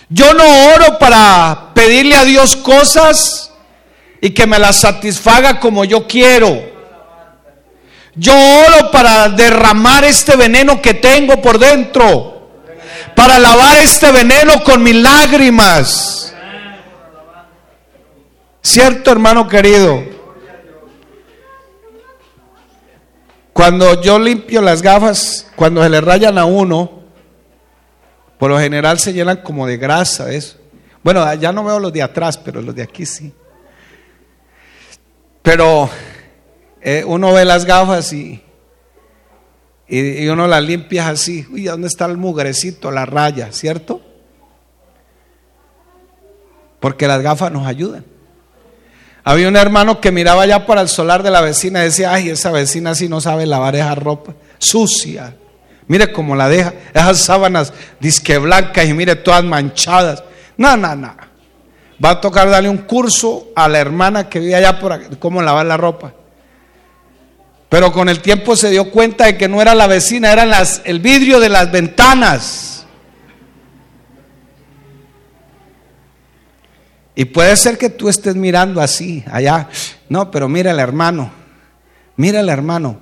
Yo no oro para pedirle a Dios cosas y que me las satisfaga como yo quiero. Yo oro para derramar este veneno que tengo por dentro, para lavar este veneno con mis lágrimas. ¿Cierto, hermano querido? Cuando yo limpio las gafas, cuando se le rayan a uno, por lo general se llenan como de grasa, eso. Bueno, ya no veo los de atrás, pero los de aquí sí. Pero eh, uno ve las gafas y, y, uno las limpia así. Uy, ¿dónde está el mugrecito, la raya, cierto? Porque las gafas nos ayudan. Había un hermano que miraba ya para el solar de la vecina y decía, ay, esa vecina sí no sabe lavar esa ropa sucia. Mire cómo la deja, esas sábanas disque blancas y mire todas manchadas. No, no, no. Va a tocar darle un curso a la hermana que vive allá por cómo lavar la ropa. Pero con el tiempo se dio cuenta de que no era la vecina, era las, el vidrio de las ventanas. Y puede ser que tú estés mirando así, allá. No, pero mira el hermano, mira el hermano,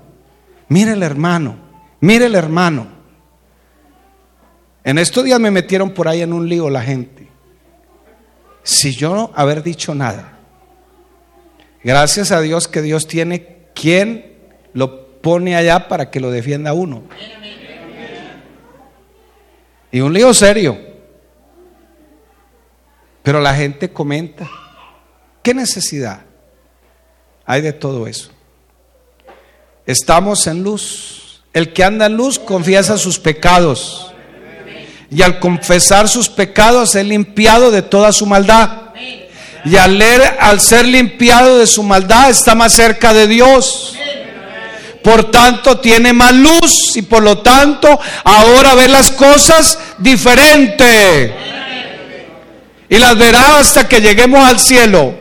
mira el hermano, mira el hermano. En estos días me metieron por ahí en un lío la gente. Si yo no haber dicho nada, gracias a Dios que Dios tiene quien lo pone allá para que lo defienda uno. Y un lío serio. Pero la gente comenta, ¿qué necesidad hay de todo eso? Estamos en luz. El que anda en luz confiesa sus pecados. Y al confesar sus pecados es limpiado de toda su maldad. Y al, leer, al ser limpiado de su maldad está más cerca de Dios. Por tanto, tiene más luz y por lo tanto ahora ve las cosas diferente y las verá hasta que lleguemos al cielo.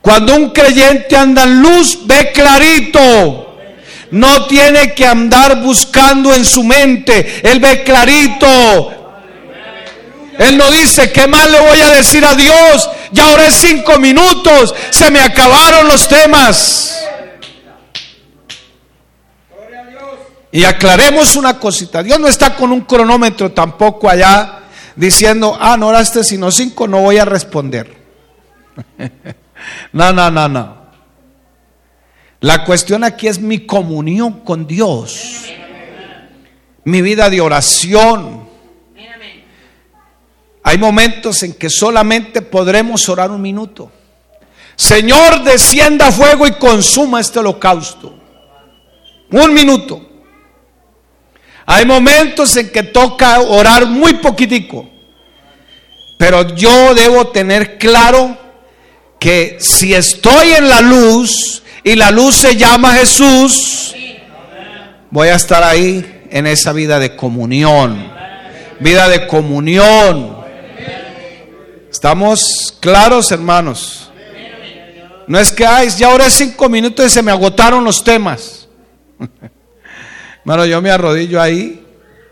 Cuando un creyente anda en luz, ve clarito. No tiene que andar buscando en su mente. Él ve clarito. Él no dice, ¿qué más le voy a decir a Dios? Ya oré cinco minutos, se me acabaron los temas. Y aclaremos una cosita. Dios no está con un cronómetro tampoco allá diciendo, ah, no oraste sino cinco, no voy a responder. no, no, no, no. La cuestión aquí es mi comunión con Dios, mi vida de oración. Hay momentos en que solamente podremos orar un minuto. Señor, descienda fuego y consuma este holocausto. Un minuto. Hay momentos en que toca orar muy poquitico. Pero yo debo tener claro que si estoy en la luz y la luz se llama Jesús, voy a estar ahí en esa vida de comunión. Vida de comunión. ¿Estamos claros, hermanos? No es que, ay, ya ahora cinco minutos y se me agotaron los temas. Bueno, yo me arrodillo ahí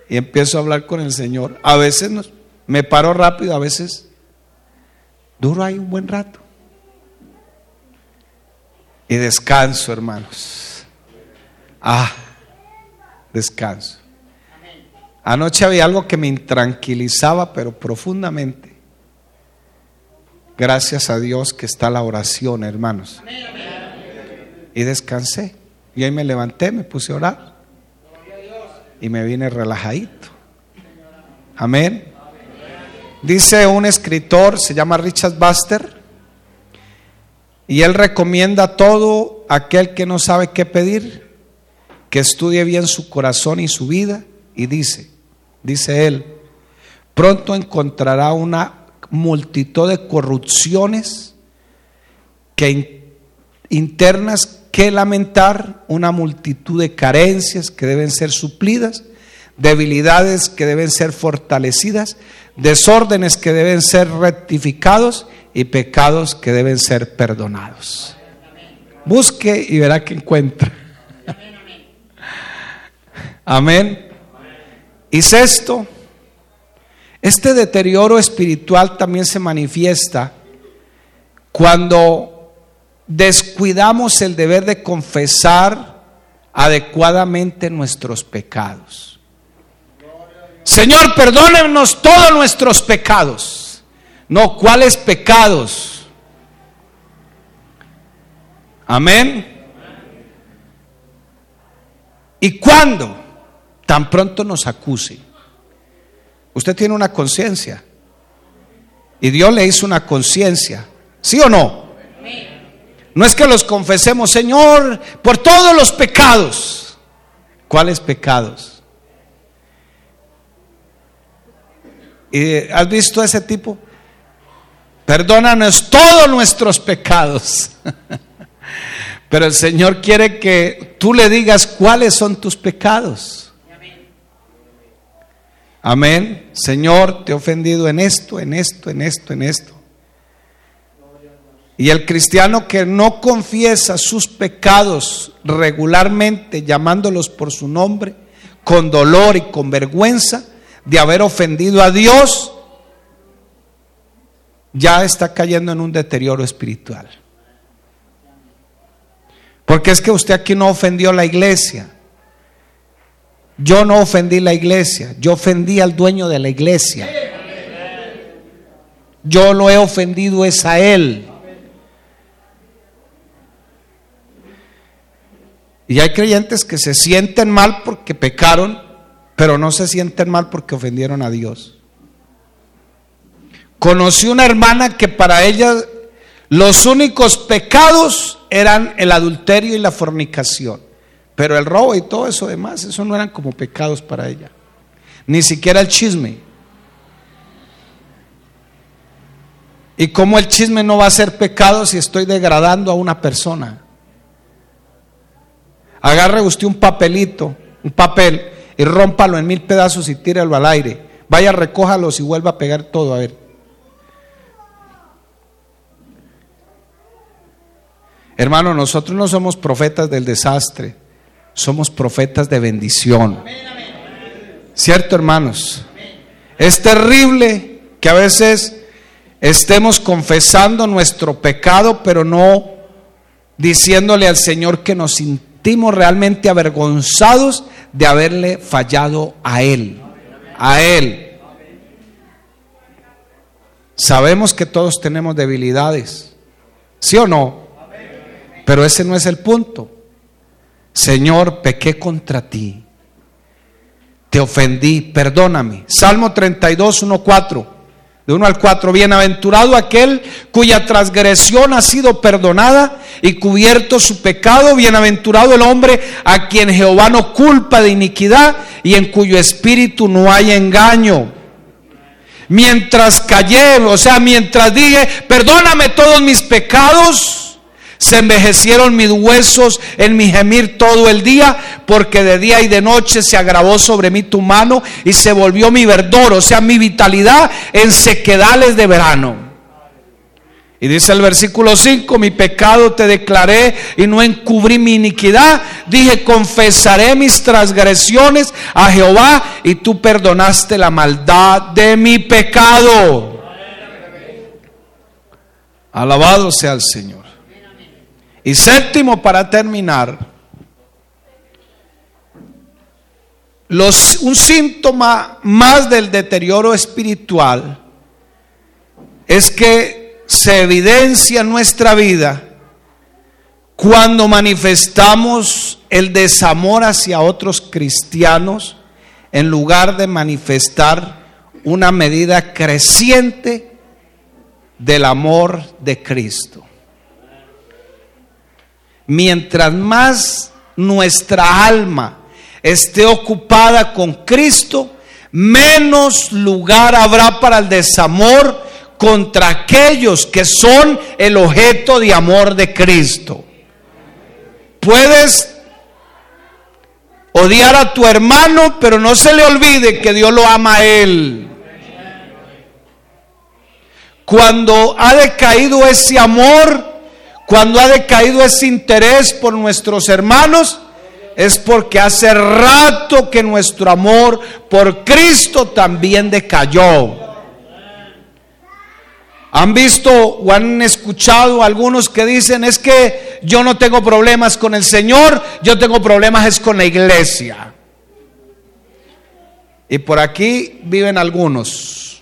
y empiezo a hablar con el Señor. A veces me paro rápido, a veces Duro ahí un buen rato. Y descanso, hermanos. Ah, descanso. Anoche había algo que me intranquilizaba, pero profundamente. Gracias a Dios que está la oración, hermanos. Y descansé. Y ahí me levanté, me puse a orar. Y me vine relajadito. Amén. Dice un escritor, se llama Richard Buster, y él recomienda a todo aquel que no sabe qué pedir, que estudie bien su corazón y su vida, y dice, dice él, pronto encontrará una multitud de corrupciones que internas que lamentar, una multitud de carencias que deben ser suplidas, debilidades que deben ser fortalecidas, desórdenes que deben ser rectificados y pecados que deben ser perdonados. Busque y verá que encuentra. Amén. Y sexto, este deterioro espiritual también se manifiesta cuando descuidamos el deber de confesar adecuadamente nuestros pecados. Señor, perdónenos todos nuestros pecados. No, ¿cuáles pecados? Amén. ¿Y cuándo? Tan pronto nos acuse. Usted tiene una conciencia. Y Dios le hizo una conciencia. ¿Sí o no? No es que los confesemos, Señor, por todos los pecados. ¿Cuáles pecados? ¿Y has visto ese tipo? Perdónanos todos nuestros pecados. Pero el Señor quiere que tú le digas cuáles son tus pecados. Amén. Señor, te he ofendido en esto, en esto, en esto, en esto. Y el cristiano que no confiesa sus pecados regularmente, llamándolos por su nombre, con dolor y con vergüenza de haber ofendido a Dios, ya está cayendo en un deterioro espiritual. Porque es que usted aquí no ofendió la iglesia. Yo no ofendí la iglesia, yo ofendí al dueño de la iglesia. Yo lo he ofendido es a él. Y hay creyentes que se sienten mal porque pecaron, pero no se sienten mal porque ofendieron a Dios. Conocí una hermana que para ella los únicos pecados eran el adulterio y la fornicación. Pero el robo y todo eso demás, eso no eran como pecados para ella. Ni siquiera el chisme. ¿Y cómo el chisme no va a ser pecado si estoy degradando a una persona? Agarre usted un papelito, un papel, y rómpalo en mil pedazos y tíralo al aire. Vaya, recójalos y vuelva a pegar todo, a ver. Hermano, nosotros no somos profetas del desastre somos profetas de bendición. ¿Cierto, hermanos? Es terrible que a veces estemos confesando nuestro pecado, pero no diciéndole al Señor que nos sentimos realmente avergonzados de haberle fallado a Él. A Él. Sabemos que todos tenemos debilidades. ¿Sí o no? Pero ese no es el punto. Señor, pequé contra ti, te ofendí, perdóname. Salmo 32, 1, 4. De 1 al 4, bienaventurado aquel cuya transgresión ha sido perdonada y cubierto su pecado, bienaventurado el hombre a quien Jehová no culpa de iniquidad y en cuyo espíritu no hay engaño. Mientras callé, o sea, mientras dije, perdóname todos mis pecados, se envejecieron mis huesos en mi gemir todo el día, porque de día y de noche se agravó sobre mí tu mano y se volvió mi verdor, o sea, mi vitalidad en sequedales de verano. Y dice el versículo 5, mi pecado te declaré y no encubrí mi iniquidad. Dije, confesaré mis transgresiones a Jehová y tú perdonaste la maldad de mi pecado. Alabado sea el Señor. Y séptimo, para terminar, los, un síntoma más del deterioro espiritual es que se evidencia en nuestra vida cuando manifestamos el desamor hacia otros cristianos en lugar de manifestar una medida creciente del amor de Cristo. Mientras más nuestra alma esté ocupada con Cristo, menos lugar habrá para el desamor contra aquellos que son el objeto de amor de Cristo. Puedes odiar a tu hermano, pero no se le olvide que Dios lo ama a él. Cuando ha decaído ese amor, cuando ha decaído ese interés por nuestros hermanos, es porque hace rato que nuestro amor por Cristo también decayó. Han visto o han escuchado algunos que dicen es que yo no tengo problemas con el Señor, yo tengo problemas es con la iglesia. Y por aquí viven algunos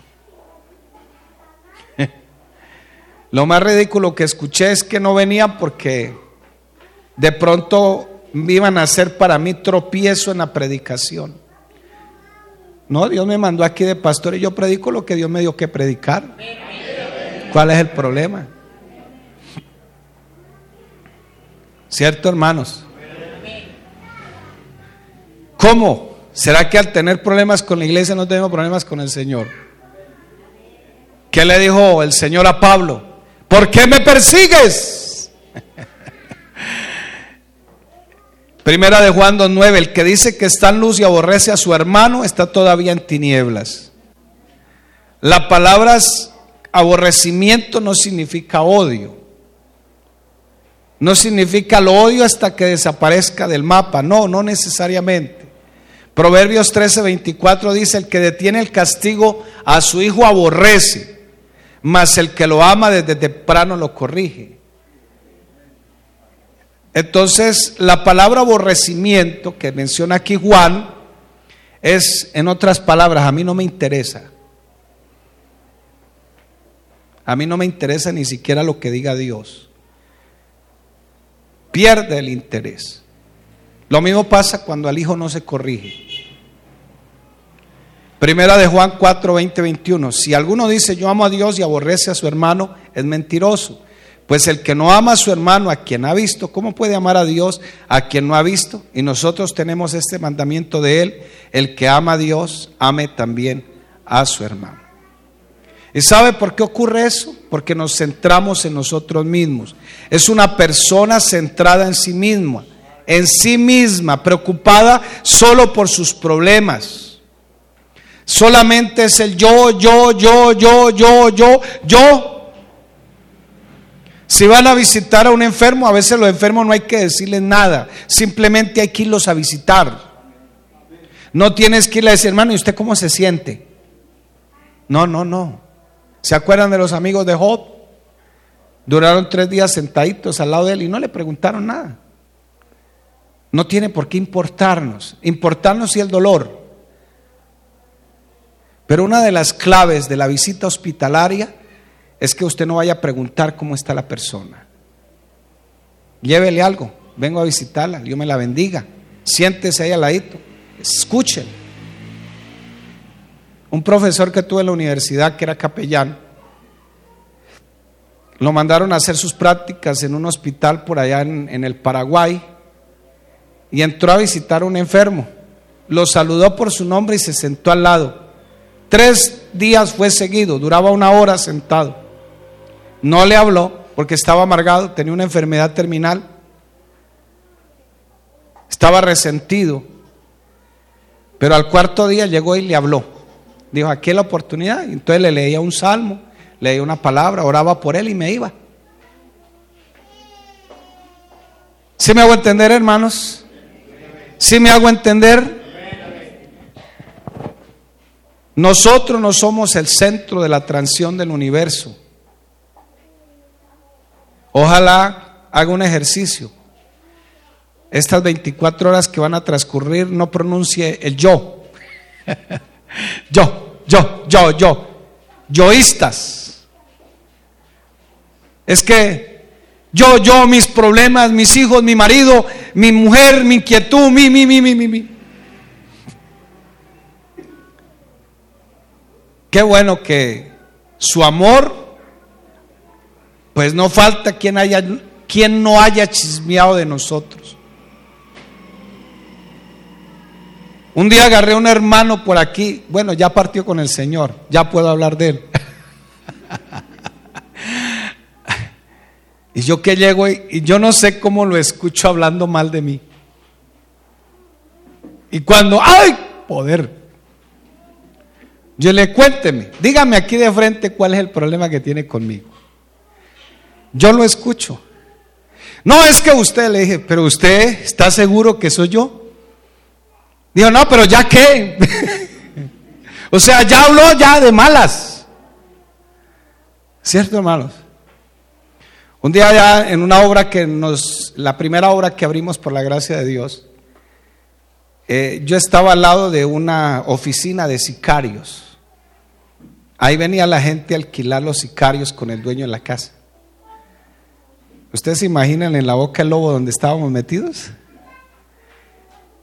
Lo más ridículo que escuché es que no venía porque de pronto iban a hacer para mí tropiezo en la predicación. No, Dios me mandó aquí de pastor y yo predico lo que Dios me dio que predicar. ¿Cuál es el problema? ¿Cierto, hermanos? ¿Cómo? ¿Será que al tener problemas con la iglesia no tenemos problemas con el Señor? ¿Qué le dijo el Señor a Pablo? ¿Por qué me persigues? Primera de Juan 2.9, el que dice que está en luz y aborrece a su hermano está todavía en tinieblas. La palabra aborrecimiento no significa odio. No significa el odio hasta que desaparezca del mapa. No, no necesariamente. Proverbios 13:24 dice, el que detiene el castigo a su hijo aborrece mas el que lo ama desde temprano lo corrige. Entonces, la palabra aborrecimiento que menciona aquí Juan es, en otras palabras, a mí no me interesa. A mí no me interesa ni siquiera lo que diga Dios. Pierde el interés. Lo mismo pasa cuando al hijo no se corrige. Primera de Juan 4, 20, 21. Si alguno dice yo amo a Dios y aborrece a su hermano, es mentiroso. Pues el que no ama a su hermano, a quien ha visto, ¿cómo puede amar a Dios a quien no ha visto? Y nosotros tenemos este mandamiento de él, el que ama a Dios, ame también a su hermano. ¿Y sabe por qué ocurre eso? Porque nos centramos en nosotros mismos. Es una persona centrada en sí misma, en sí misma, preocupada solo por sus problemas Solamente es el yo, yo, yo, yo, yo, yo, yo. Si van a visitar a un enfermo, a veces los enfermos no hay que decirles nada, simplemente hay que irlos a visitar. No tienes que irle a decir, hermano, ¿y usted cómo se siente? No, no, no. ¿Se acuerdan de los amigos de Job? Duraron tres días sentaditos al lado de él y no le preguntaron nada. No tiene por qué importarnos. Importarnos si el dolor. Pero una de las claves de la visita hospitalaria es que usted no vaya a preguntar cómo está la persona. Llévele algo, vengo a visitarla, Dios me la bendiga. Siéntese ahí al ladito, escuchen. Un profesor que tuve en la universidad, que era capellán, lo mandaron a hacer sus prácticas en un hospital por allá en el Paraguay y entró a visitar a un enfermo. Lo saludó por su nombre y se sentó al lado. Tres días fue seguido, duraba una hora sentado. No le habló porque estaba amargado, tenía una enfermedad terminal. Estaba resentido. Pero al cuarto día llegó y le habló. Dijo, aquí es la oportunidad. Entonces le leía un salmo, leía una palabra, oraba por él y me iba. ¿Sí me hago entender, hermanos? ¿Sí me hago entender? Nosotros no somos el centro de la transición del universo. Ojalá haga un ejercicio. Estas 24 horas que van a transcurrir no pronuncie el yo. yo, yo, yo, yo. Yoístas. Es que yo, yo, mis problemas, mis hijos, mi marido, mi mujer, mi inquietud, mi, mi, mi, mi, mi. mi. Qué bueno que su amor, pues no falta quien, haya, quien no haya chismeado de nosotros. Un día agarré a un hermano por aquí, bueno, ya partió con el Señor, ya puedo hablar de él. y yo que llego y, y yo no sé cómo lo escucho hablando mal de mí. Y cuando, ¡ay! Poder. Yo le cuénteme, dígame aquí de frente cuál es el problema que tiene conmigo. Yo lo escucho. No es que usted le dije, pero usted está seguro que soy yo. Dijo, no, pero ya qué. o sea, ya habló ya de malas. ¿Cierto, hermanos? Un día ya en una obra que nos, la primera obra que abrimos por la gracia de Dios, eh, yo estaba al lado de una oficina de sicarios. Ahí venía la gente a alquilar los sicarios con el dueño de la casa. ¿Ustedes se imaginan en la boca del lobo donde estábamos metidos?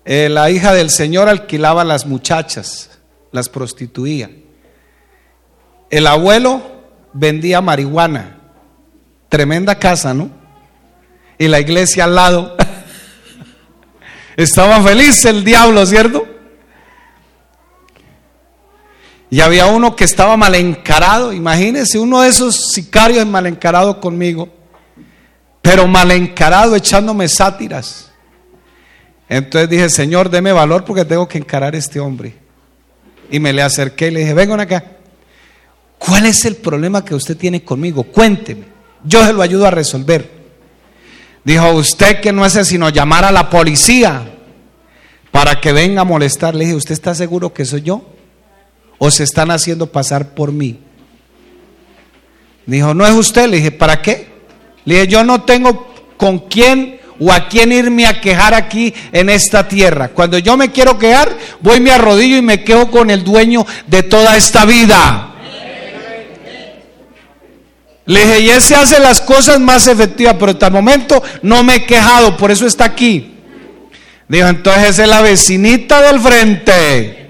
Eh, la hija del Señor alquilaba a las muchachas, las prostituía. El abuelo vendía marihuana. Tremenda casa, ¿no? Y la iglesia al lado. Estaba feliz el diablo, ¿cierto? Y había uno que estaba mal encarado, imagínense, uno de esos sicarios mal encarado conmigo, pero mal encarado echándome sátiras. Entonces dije, Señor, deme valor porque tengo que encarar a este hombre. Y me le acerqué y le dije, vengan acá, ¿cuál es el problema que usted tiene conmigo? Cuénteme, yo se lo ayudo a resolver. Dijo, usted que no hace sino llamar a la policía para que venga a molestar. Le dije, ¿usted está seguro que soy yo? O se están haciendo pasar por mí. Dijo, no es usted. Le dije, ¿para qué? Le dije, yo no tengo con quién o a quién irme a quejar aquí en esta tierra. Cuando yo me quiero quejar, voy me arrodillo y me quejo con el dueño de toda esta vida. Le dije, y ese hace las cosas más efectivas, pero hasta el momento no me he quejado, por eso está aquí. Dijo, entonces es la vecinita del frente.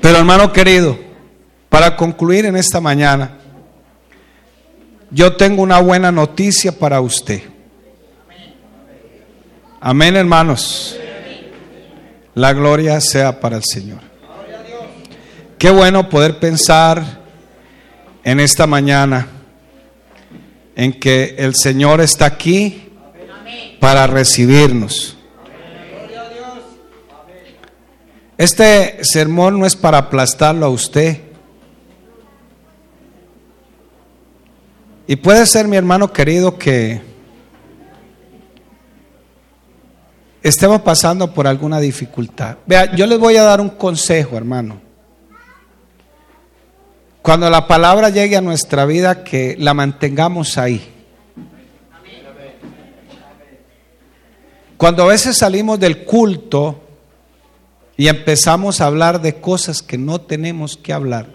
Pero hermano querido, para concluir en esta mañana, yo tengo una buena noticia para usted. Amén, hermanos. La gloria sea para el Señor. Qué bueno poder pensar en esta mañana en que el Señor está aquí para recibirnos. Este sermón no es para aplastarlo a usted. Y puede ser, mi hermano querido, que estemos pasando por alguna dificultad. Vea, yo les voy a dar un consejo, hermano. Cuando la palabra llegue a nuestra vida, que la mantengamos ahí. Cuando a veces salimos del culto, y empezamos a hablar de cosas que no tenemos que hablar,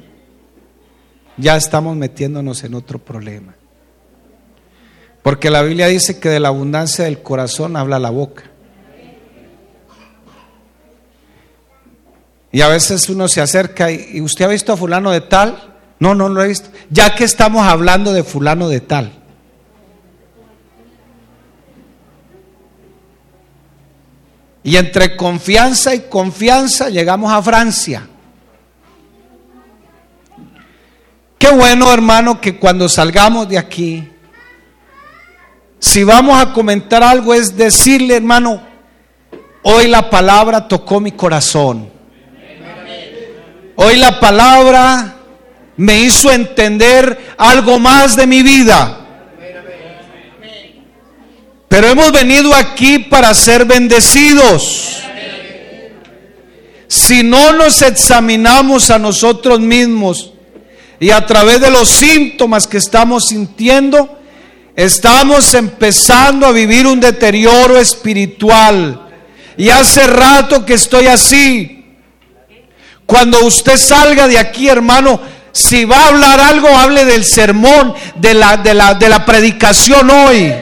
ya estamos metiéndonos en otro problema. Porque la Biblia dice que de la abundancia del corazón habla la boca. Y a veces uno se acerca y, usted ha visto a fulano de tal. No, no lo he visto. Ya que estamos hablando de fulano de tal. Y entre confianza y confianza llegamos a Francia. Qué bueno, hermano, que cuando salgamos de aquí, si vamos a comentar algo, es decirle, hermano, hoy la palabra tocó mi corazón. Hoy la palabra me hizo entender algo más de mi vida. Pero hemos venido aquí para ser bendecidos. Si no nos examinamos a nosotros mismos, y a través de los síntomas que estamos sintiendo, estamos empezando a vivir un deterioro espiritual. Y hace rato que estoy así. Cuando usted salga de aquí, hermano, si va a hablar algo, hable del sermón, de la, de la, de la predicación hoy.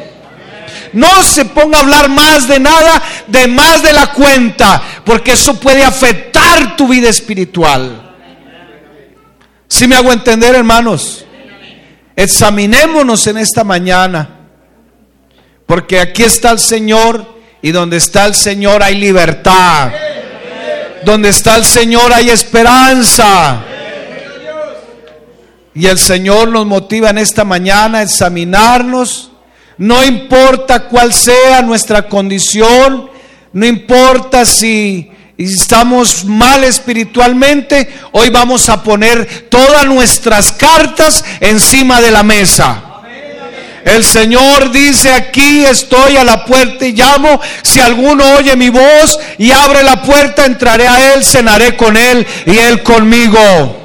No se ponga a hablar más de nada, de más de la cuenta, porque eso puede afectar tu vida espiritual. Si me hago entender, hermanos, examinémonos en esta mañana, porque aquí está el Señor y donde está el Señor hay libertad. Donde está el Señor hay esperanza. Y el Señor nos motiva en esta mañana a examinarnos. No importa cuál sea nuestra condición, no importa si estamos mal espiritualmente, hoy vamos a poner todas nuestras cartas encima de la mesa. El Señor dice aquí estoy a la puerta y llamo. Si alguno oye mi voz y abre la puerta, entraré a Él, cenaré con Él y Él conmigo.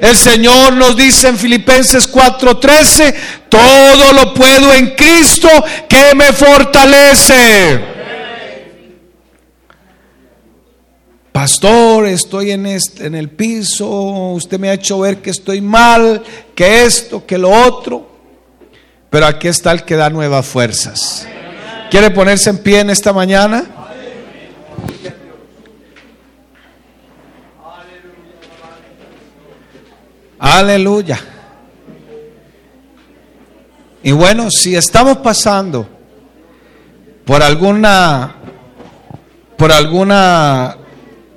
El Señor nos dice en Filipenses 4:13, todo lo puedo en Cristo que me fortalece. Pastor, estoy en, este, en el piso, usted me ha hecho ver que estoy mal, que esto, que lo otro. Pero aquí está el que da nuevas fuerzas. ¿Quiere ponerse en pie en esta mañana? Aleluya. Y bueno, si estamos pasando por alguna por alguna